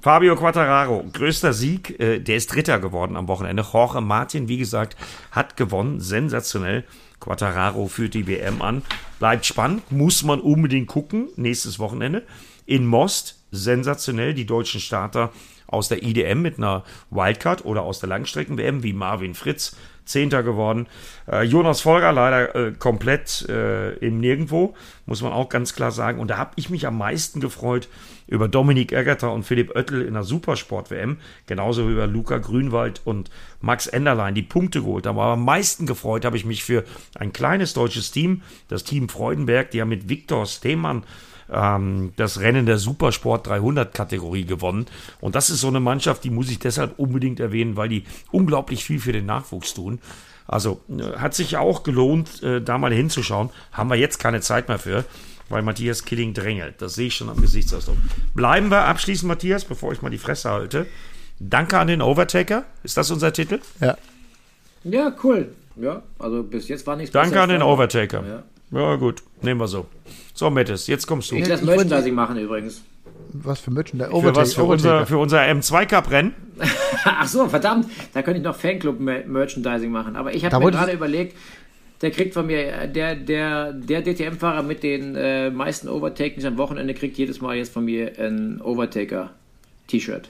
Fabio Quattararo, größter Sieg, äh, der ist Dritter geworden am Wochenende. Jorge Martin, wie gesagt, hat gewonnen, sensationell. Quattararo führt die WM an. Bleibt spannend, muss man unbedingt gucken, nächstes Wochenende. In Most, sensationell, die deutschen Starter aus der IDM mit einer Wildcard oder aus der Langstrecken-WM, wie Marvin Fritz, Zehnter geworden. Äh, Jonas Folger leider äh, komplett äh, im Nirgendwo, muss man auch ganz klar sagen. Und da habe ich mich am meisten gefreut über Dominik Eggerter und Philipp Oettel in der Supersport-WM, genauso wie über Luca Grünwald und Max Enderlein, die Punkte geholt haben. Aber am meisten gefreut habe ich mich für ein kleines deutsches Team, das Team Freudenberg, die haben mit Viktor Stemann ähm, das Rennen der Supersport 300 Kategorie gewonnen. Und das ist so eine Mannschaft, die muss ich deshalb unbedingt erwähnen, weil die unglaublich viel für den Nachwuchs tun. Also äh, hat sich auch gelohnt, äh, da mal hinzuschauen. Haben wir jetzt keine Zeit mehr für, weil Matthias Killing drängelt. Das sehe ich schon am Gesichtsausdruck. Bleiben wir abschließend, Matthias, bevor ich mal die Fresse halte. Danke an den Overtaker. Ist das unser Titel? Ja. Ja, cool. Ja, also bis jetzt war nichts Danke an den. Overtaker. Ja. Ja, gut. Nehmen wir so. So, Mettes, jetzt kommst du. Ich lasse Ich wollte- Merchandising machen übrigens. Was für Merchandise? Für was? Für unser, für unser M2-Cup-Rennen? Ach so, verdammt, da könnte ich noch Fanclub-Merchandising machen. Aber ich habe mir gerade überlegt, der kriegt von mir, äh, der, der, der DTM-Fahrer mit den äh, meisten Overtakings am Wochenende kriegt jedes Mal jetzt von mir ein Overtaker-T-Shirt.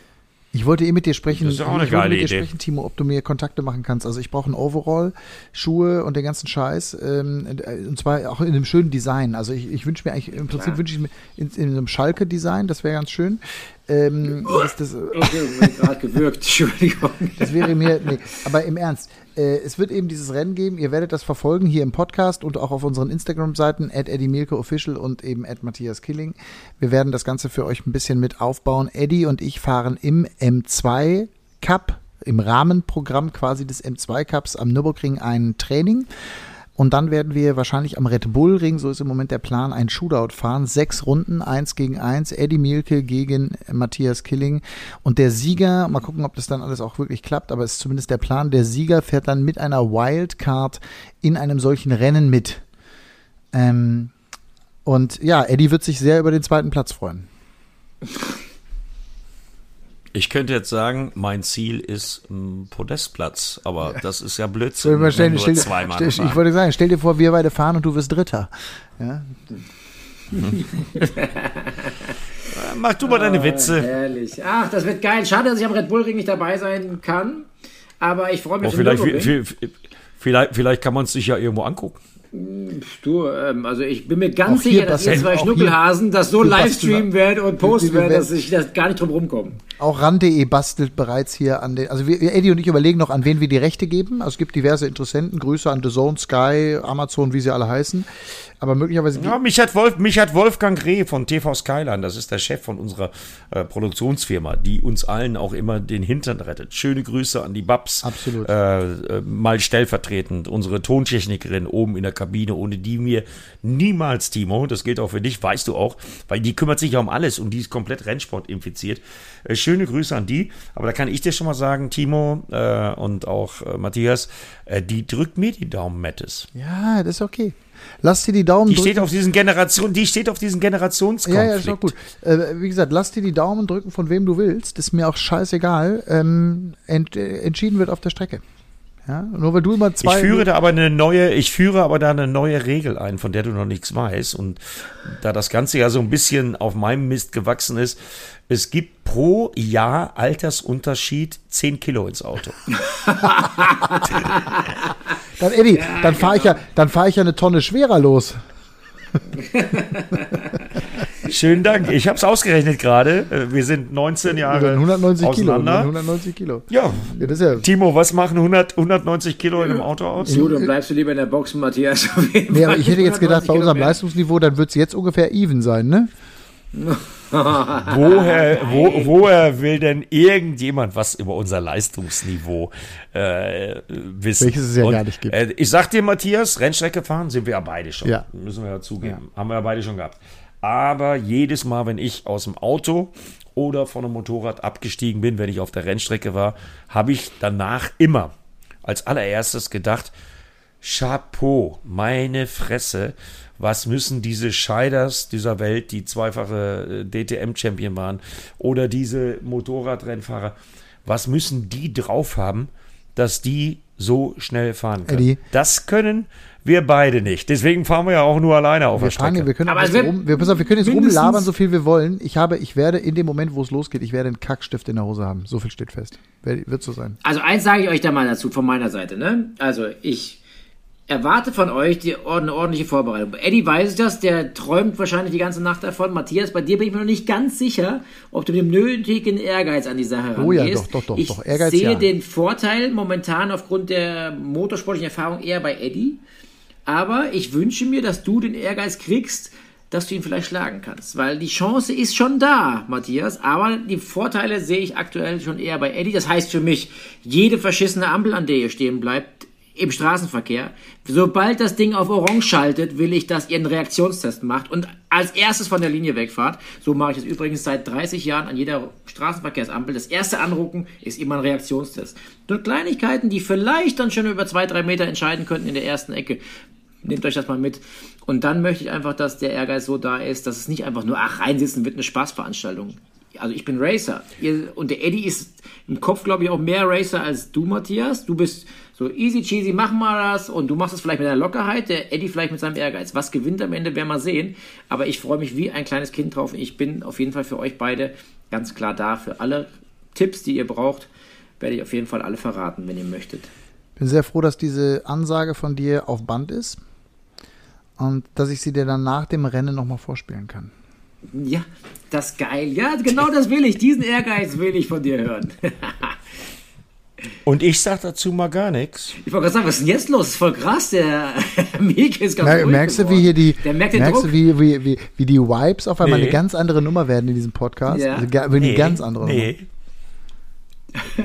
Ich wollte eh mit dir sprechen, Das ist ja auch eine ich wollte geile mit dir Idee. sprechen, Timo, ob du mir Kontakte machen kannst. Also ich brauche ein Overall, Schuhe und den ganzen Scheiß. Ähm, und zwar auch in einem schönen Design. Also ich, ich wünsche mir eigentlich, im Prinzip Klar. wünsche ich mir in, in einem Schalke-Design, das wäre ganz schön. Ähm, das, das, Okay, gerade gewürgt, Entschuldigung. das wäre mir, nee, aber im Ernst, äh, es wird eben dieses Rennen geben, ihr werdet das verfolgen hier im Podcast und auch auf unseren Instagram-Seiten, at Official und eben at Matthias Killing. Wir werden das Ganze für euch ein bisschen mit aufbauen. Eddie und ich fahren im M2 Cup, im Rahmenprogramm quasi des M2 Cups am Nürburgring ein Training. Und dann werden wir wahrscheinlich am Red Bull Ring, so ist im Moment der Plan, ein Shootout fahren. Sechs Runden, eins gegen eins. Eddie Mielke gegen Matthias Killing. Und der Sieger, mal gucken, ob das dann alles auch wirklich klappt, aber es ist zumindest der Plan, der Sieger fährt dann mit einer Wildcard in einem solchen Rennen mit. Ähm, und ja, Eddie wird sich sehr über den zweiten Platz freuen. Ich könnte jetzt sagen, mein Ziel ist ein Podestplatz, aber das ist ja Blödsinn. mal, stell, stell, stell, ich wollte sagen, stell dir vor, wir beide fahren und du wirst Dritter. Ja? Mach du mal deine Witze. Herrlich. Ach, das wird geil. Schade, dass ich am Red Bull Ring nicht dabei sein kann. Aber ich freue mich Oh, vielleicht, Nürburgring. vi- vielleicht, vielleicht kann man es sich ja irgendwo angucken. Du, ähm, also ich bin mir ganz Auch sicher, dass ihr zwei Schnuckelhasen das so livestreamen werdet und posten werdet, dass werden- ich das gar nicht drum rumkomme. Auch ran.de bastelt bereits hier an den, also wir, Eddie und ich überlegen noch, an wen wir die Rechte geben. Also es gibt diverse Interessenten, Grüße an The Zone, Sky, Amazon, wie sie alle heißen. Aber möglicherweise Ja, mich, hat Wolf, mich hat Wolfgang Reh von TV Skyline, das ist der Chef von unserer äh, Produktionsfirma, die uns allen auch immer den Hintern rettet. Schöne Grüße an die Babs. Absolut. Äh, äh, mal stellvertretend, unsere Tontechnikerin oben in der Kabine, ohne die mir niemals, Timo, das gilt auch für dich, weißt du auch, weil die kümmert sich ja um alles und die ist komplett Rennsport infiziert. Äh, schöne Grüße an die, aber da kann ich dir schon mal sagen, Timo äh, und auch äh, Matthias, äh, die drückt mir die Daumen, Mattes. Ja, das ist okay. Lass dir die Daumen Die drücken. steht auf diesen Generation, die steht auf diesen ja, Generationskonflikt. ja, ist auch gut. Äh, wie gesagt, lass dir die Daumen drücken, von wem du willst. Ist mir auch scheißegal. Ähm, ent, äh, entschieden wird auf der Strecke. Ja? Nur weil du immer zwei. Ich führe da aber eine neue, ich führe aber da eine neue Regel ein, von der du noch nichts weißt. Und da das Ganze ja so ein bisschen auf meinem Mist gewachsen ist, es gibt pro Jahr Altersunterschied 10 Kilo ins Auto. dann, Eddie, dann fahre ich ja, dann fahre ich ja eine Tonne schwerer los. Schönen Dank. Ich habe es ausgerechnet gerade. Äh, Wir sind 19 Jahre 190 Kilo. auseinander. 190 Kilo. Ja. Ja, das ist ja. Timo, was machen 100, 190 Kilo in einem Auto aus? Gut, dann bleibst du lieber in der Box, Matthias. Nee, aber ich hätte jetzt gedacht, bei 190 unserem. Leistungsniveau, dann wird es jetzt ungefähr even sein, ne? Woher, wo, woher will denn irgendjemand was über unser Leistungsniveau äh, wissen? Welches es ja gar nicht gibt. Äh, ich sag dir, Matthias, Rennstrecke fahren sind wir ja beide schon. Ja. Müssen wir ja zugeben. Haben wir ja beide schon gehabt. Aber jedes Mal, wenn ich aus dem Auto oder von einem Motorrad abgestiegen bin, wenn ich auf der Rennstrecke war, habe ich danach immer als allererstes gedacht, Chapeau, meine Fresse, was müssen diese Scheiders dieser Welt, die zweifache äh, DTM-Champion waren, oder diese Motorradrennfahrer, was müssen die drauf haben, dass die so schnell fahren können? Eddie. Das können wir beide nicht. Deswegen fahren wir ja auch nur alleine auf Wir, der fahren, Strecke. wir können, Aber rum, wir, pass auf, wir können jetzt rumlabern, so viel wir wollen. Ich habe, ich werde in dem Moment, wo es losgeht, ich werde einen Kackstift in der Hose haben. So viel steht fest. Wird so sein. Also eins sage ich euch da mal dazu von meiner Seite. Ne? Also ich erwarte von euch die, eine ordentliche Vorbereitung. Eddie weiß das, der träumt wahrscheinlich die ganze Nacht davon. Matthias, bei dir bin ich mir noch nicht ganz sicher, ob du mit dem nötigen Ehrgeiz an die Sache rangehst. Oh ja, doch, doch, doch, ich doch. Ehrgeiz, sehe ja. den Vorteil momentan aufgrund der motorsportlichen Erfahrung eher bei Eddie. Aber ich wünsche mir, dass du den Ehrgeiz kriegst, dass du ihn vielleicht schlagen kannst. Weil die Chance ist schon da, Matthias. Aber die Vorteile sehe ich aktuell schon eher bei Eddie. Das heißt für mich, jede verschissene Ampel, an der ihr stehen bleibt, im Straßenverkehr. Sobald das Ding auf Orange schaltet, will ich, dass ihr einen Reaktionstest macht und als erstes von der Linie wegfahrt. So mache ich das übrigens seit 30 Jahren an jeder Straßenverkehrsampel. Das erste Anrucken ist immer ein Reaktionstest. Nur Kleinigkeiten, die vielleicht dann schon über zwei, drei Meter entscheiden könnten in der ersten Ecke. Nehmt euch das mal mit. Und dann möchte ich einfach, dass der Ehrgeiz so da ist, dass es nicht einfach nur, ach, reinsitzen wird eine Spaßveranstaltung. Also ich bin Racer. Und der Eddie ist im Kopf, glaube ich, auch mehr Racer als du, Matthias. Du bist so easy cheesy, mach mal das. Und du machst es vielleicht mit deiner Lockerheit, der Eddie vielleicht mit seinem Ehrgeiz. Was gewinnt am Ende, werden wir sehen. Aber ich freue mich wie ein kleines Kind drauf. Ich bin auf jeden Fall für euch beide ganz klar da. Für alle Tipps, die ihr braucht, werde ich auf jeden Fall alle verraten, wenn ihr möchtet. Bin sehr froh, dass diese Ansage von dir auf Band ist und dass ich sie dir dann nach dem Rennen nochmal vorspielen kann. Ja, das ist geil. Ja, genau das will ich. Diesen Ehrgeiz will ich von dir hören. Und ich sag dazu mal gar nichts. Ich wollte gerade sagen, was ist denn jetzt los? Das ist voll krass. Der Mieke ist ganz Mer ruhig merkst du, wie hier die, Der merkt den merkst Druck. du, wie, wie, wie, wie die Vibes auf einmal Nee. eine ganz andere Nummer werden in diesem Podcast? Ja. Also, eine ganz andere Nummer. Nee.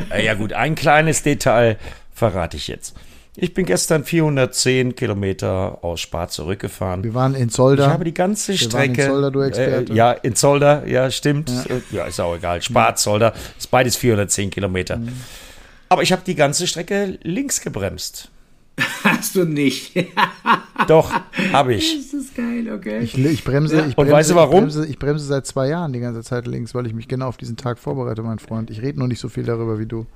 Äh, ja gut, ein kleines Detail verrate ich jetzt. Ich bin gestern 410 Kilometer aus Spar zurückgefahren. Wir waren in Ich Zolder. habe die ganze Wir waren in Strecke. Zolder, du Experte. Äh, ja, in Zolder, ja, stimmt. Ja, ja ist auch egal. Spar, Zolder, ist beides 410 Kilometer. Mhm. Aber ich habe die ganze Strecke links gebremst. Hast du nicht. Doch, habe ich. das ist geil, okay. Ich, ich bremse, ich Und bremse, weißt du warum? Ich bremse, ich bremse seit zwei Jahren die ganze Zeit links, weil ich mich genau auf diesen Tag vorbereite, mein Freund. Ich rede nur nicht so viel darüber wie du.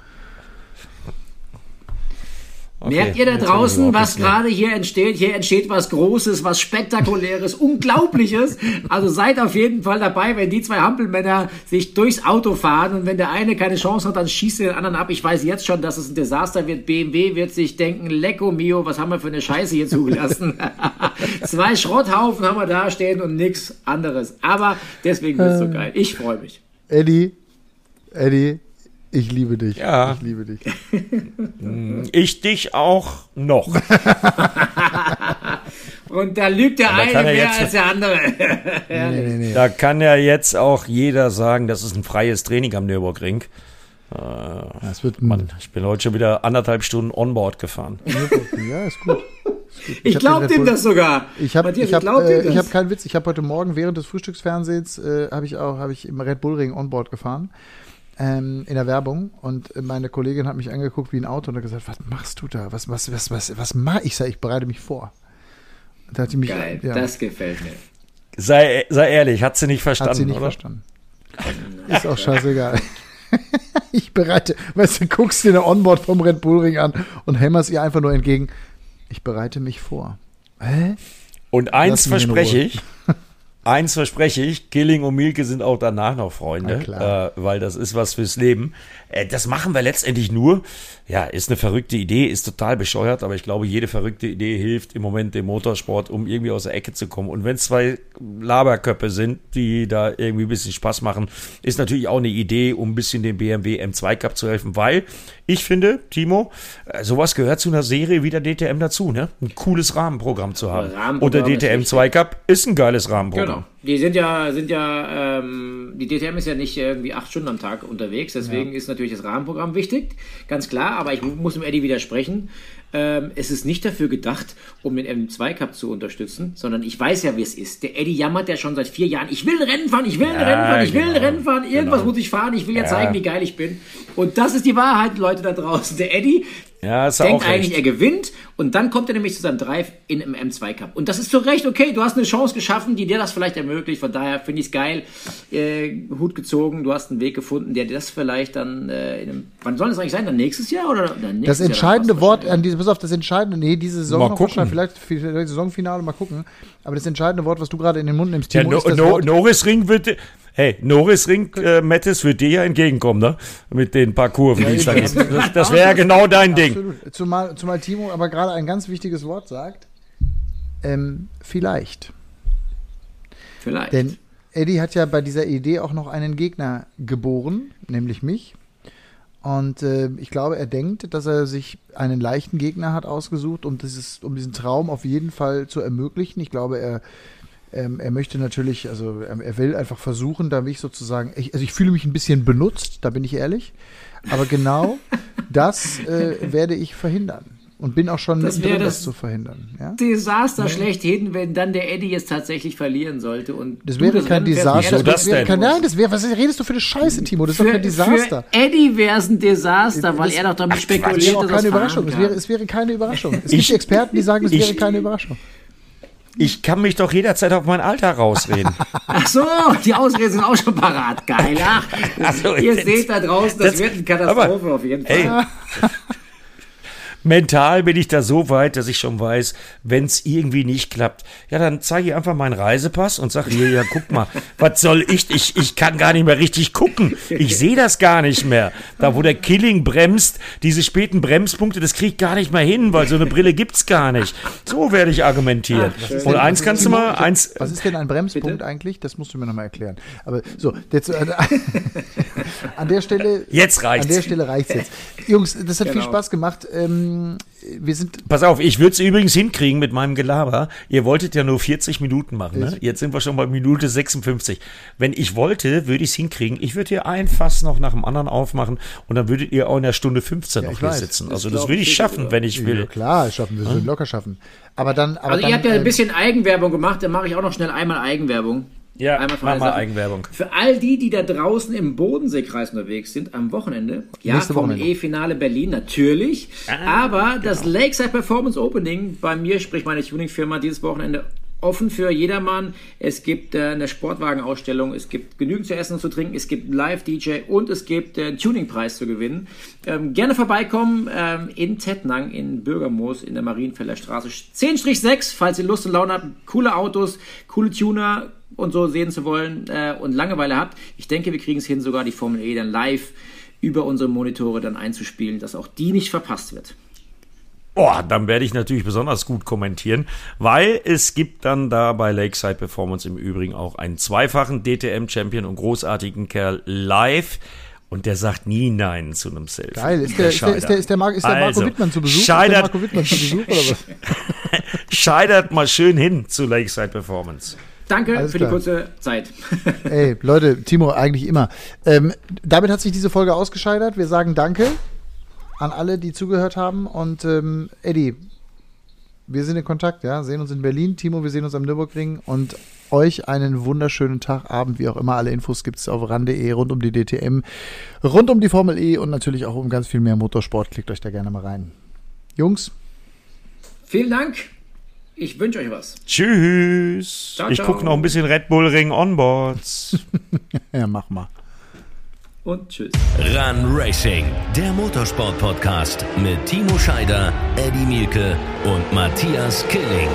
Okay, Merkt ihr da draußen, was gerade hier entsteht? Hier entsteht was Großes, was Spektakuläres, Unglaubliches. Also seid auf jeden Fall dabei, wenn die zwei Hampelmänner sich durchs Auto fahren und wenn der eine keine Chance hat, dann schießt er den anderen ab. Ich weiß jetzt schon, dass es ein Desaster wird. BMW wird sich denken, lecko mio, was haben wir für eine Scheiße hier zugelassen? zwei Schrotthaufen haben wir da stehen und nichts anderes. Aber deswegen wird es so geil. Ich freue mich. Eddie, Eddie, ich liebe dich. Ja. Ich liebe dich. Ich dich auch noch. Und da lügt der da eine mehr jetzt- als der andere. Nee, nee, nee. Da kann ja jetzt auch jeder sagen, das ist ein freies Training am Nürburgring. Das wird Mann, ich bin heute schon wieder anderthalb Stunden Onboard gefahren. Ja, ist gut. Ich hab glaub den Red dem das sogar. Ich habe ich hab, äh, das. ich hab keinen Witz. Ich habe heute Morgen während des Frühstücksfernsehens äh, habe ich auch habe ich im Red Bull Ring Onboard gefahren ähm, in der Werbung und meine Kollegin hat mich angeguckt wie ein Auto und hat gesagt, was machst du da? Was was was was was mach ich? Sag, ich bereite mich vor. Da hat sie mich Geil, ja, das gefällt mir. Sei, sei ehrlich, hat sie nicht verstanden, hat sie nicht oder? verstanden. Ist auch scheißegal. ich bereite, weißt du, guckst dir eine Onboard vom Red Bull Ring an und hämmerst ihr einfach nur entgegen. Ich bereite mich vor. Hä? Und eins verspreche ich, eins verspreche ich, Killing und Mielke sind auch danach noch Freunde, äh, weil das ist was fürs Leben. Äh, das machen wir letztendlich nur, ja, ist eine verrückte Idee, ist total bescheuert, aber ich glaube, jede verrückte Idee hilft im Moment dem Motorsport, um irgendwie aus der Ecke zu kommen. Und wenn es zwei Laberköpfe sind, die da irgendwie ein bisschen Spaß machen, ist natürlich auch eine Idee, um ein bisschen dem BMW M2 Cup zu helfen, weil ich finde, Timo, äh, sowas gehört zu einer Serie wie der DTM dazu, ne? Ein cooles Rahmenprogramm zu haben. Rahmenprogramm Und der DTM 2 Cup ist ein geiles Rahmenprogramm. Genau. Die sind ja, sind ja, ähm, die DTM ist ja nicht irgendwie acht Stunden am Tag unterwegs, deswegen ist natürlich das Rahmenprogramm wichtig, ganz klar, aber ich mu- muss dem Eddie widersprechen. Ähm, es ist nicht dafür gedacht, um den M2 Cup zu unterstützen, sondern ich weiß ja, wie es ist. Der Eddie jammert ja schon seit vier Jahren, ich will ein Rennen fahren, ich will ein Ja, Rennen fahren, ich will ein genau. Rennen fahren, irgendwas Genau. muss ich fahren, ich will ja, Ja. zeigen, wie geil ich bin. Und das ist die Wahrheit, Leute da draußen. Der Eddie Ja, du denkt auch eigentlich, recht. er gewinnt und dann kommt er nämlich zu seinem Drive in im M2 Cup. Und das ist zu Recht okay. Du hast eine Chance geschaffen, die dir das vielleicht ermöglicht. Von daher finde ich es geil. Äh, Hut gezogen. Du hast einen Weg gefunden, der dir das vielleicht dann äh, in einem, wann soll das eigentlich sein? Dann nächstes Jahr oder dann nächstes Das Jahr entscheidende dann Wort an diese, pass auf, das entscheidende, nee, diese Saison Mal noch gucken. vielleicht, vielleicht Saisonfinale, mal gucken. Aber das entscheidende Wort, was du gerade in den Mund nimmst, Ja, Timo, no, ist das no, Wort, Norris Ring wird, hey, Norris Ring, äh, Mattes wird dir ja entgegenkommen, ne? Mit den paar Kurven, die es da gibt. Das, das wäre ja genau dein Ding. Zumal, zumal Timo aber gerade ein ganz wichtiges Wort sagt. Ähm, vielleicht. Vielleicht. Denn Eddie hat ja bei dieser Idee auch noch einen Gegner geboren, nämlich mich. Und äh, ich glaube, er denkt, dass er sich einen leichten Gegner hat ausgesucht, um, dieses, um diesen Traum auf jeden Fall zu ermöglichen. Ich glaube, er, ähm, er möchte natürlich, also er, er will einfach versuchen, da mich sozusagen, ich, also ich fühle mich ein bisschen benutzt, da bin ich ehrlich. Aber genau das äh, werde ich verhindern. Und bin auch schon Das wäre das, das- zu verhindern. Ja? Desaster schlechthin, wenn dann der Eddie jetzt tatsächlich verlieren sollte. Und Das wäre kein Desaster. er das wäre kein, nein, das wäre, was redest du für eine Scheiße, Timo? Das ist doch kein Desaster. für Eddie wäre es ein Desaster, weil Das- er doch damit Das spekuliert, dass keine er Überraschung. Es wäre, es wäre keine Überraschung. Es Ich- gibt Experten, die sagen, es ich- wäre keine Überraschung. Ich kann mich doch jederzeit auf mein Alter rausreden. Ach so, die Ausreden sind auch schon parat. Geil. Ach, Ach so, ihr seht da draußen, das, das- wird eine Katastrophe aber- auf jeden Fall. Ey, mental bin ich da so weit, dass ich schon weiß, wenn es irgendwie nicht klappt, ja, dann zeige ich einfach meinen Reisepass und sage hier, ja, guck mal, was soll ich, ich, ich kann gar nicht mehr richtig gucken. Ich sehe das gar nicht mehr. Da, wo der Killing bremst, diese späten Bremspunkte, das kriege ich gar nicht mehr hin, weil so eine Brille gibt's gar nicht. So werde ich argumentieren. Und eins kannst du mal, eins, Was ist denn ein Bremspunkt Bitte? eigentlich? Das musst du mir nochmal erklären. Aber so, jetzt, äh, an der Stelle. Jetzt reicht's. An der Stelle reicht's jetzt. Jungs, das hat viel Genau. Spaß gemacht. Ähm, wir sind. Pass auf, ich würde es übrigens hinkriegen mit meinem Gelaber. Ihr wolltet ja nur 40 Minuten machen, ne? Jetzt sind wir schon bei Minute 56. Wenn ich wollte, würde ich es hinkriegen. Ich würde hier ein Fass noch nach dem anderen aufmachen und dann würdet ihr auch in der Stunde 15 Ja, noch hier weiß. sitzen. Also das würde ich schaffen, wenn ich Ja, will. klar, schaffen wir, wir würden locker schaffen. Aber dann. Aber Also dann, ihr habt ja ein ähm, bisschen Eigenwerbung gemacht, dann mache ich auch noch schnell einmal Eigenwerbung. Ja, einmal mach mal. Eigenwerbung. Für all die, die da draußen im Bodenseekreis unterwegs sind, am Wochenende, ja, Wochenende. E-Finale Berlin, natürlich. Ah, aber das genau. Lakeside Performance Opening bei mir, sprich meine Tuning-Firma, dieses Wochenende offen für jedermann. Es gibt äh, eine Sportwagenausstellung, es gibt genügend zu essen und zu trinken, es gibt Live-DJ und es gibt äh, einen Tuningpreis zu gewinnen. Ähm, gerne vorbeikommen ähm, in Tettnang, in Bürgermoos, in der Marienfelder Straße 10-6, falls ihr Lust und Laune habt. Coole Autos, coole Tuner und so sehen zu wollen äh, und Langeweile habt. Ich denke, wir kriegen es hin, sogar die Formel E dann live über unsere Monitore dann einzuspielen, dass auch die nicht verpasst wird. Oh, dann werde ich natürlich besonders gut kommentieren, weil es gibt dann da bei Lakeside Performance im Übrigen auch einen zweifachen DTM-Champion und großartigen Kerl live. Und der sagt nie Nein zu einem Selfie. Geil. Ist der, ist der, ist der, ist der, Mar ist der Marco Also, Wittmann zu Besuch? scheitert- Ist der Marco Wittmann zu Besuch oder was? Scheitert mal schön hin zu Lakeside Performance. Danke Alles für klar. die kurze Zeit. Ey, Leute, Timo, eigentlich immer. Ähm, damit hat sich diese Folge ausgescheitert. Wir sagen Danke an alle, die zugehört haben. Und ähm, Eddie, wir sind in Kontakt, ja, sehen uns in Berlin. Timo, wir sehen uns am Nürburgring. Und euch einen wunderschönen Tag, Abend, wie auch immer. Alle Infos gibt es auf ran.de rund um die DTM, rund um die Formel E und natürlich auch um ganz viel mehr Motorsport. Klickt euch da gerne mal rein. Jungs, Vielen Dank. Ich wünsche euch was. Tschüss. Ciao, ich gucke noch ein bisschen Red Bull Ring Onboards. ja, mach mal. Und tschüss. Run Racing, der Motorsport-Podcast mit Timo Scheider, Eddie Mielke und Matthias Killing.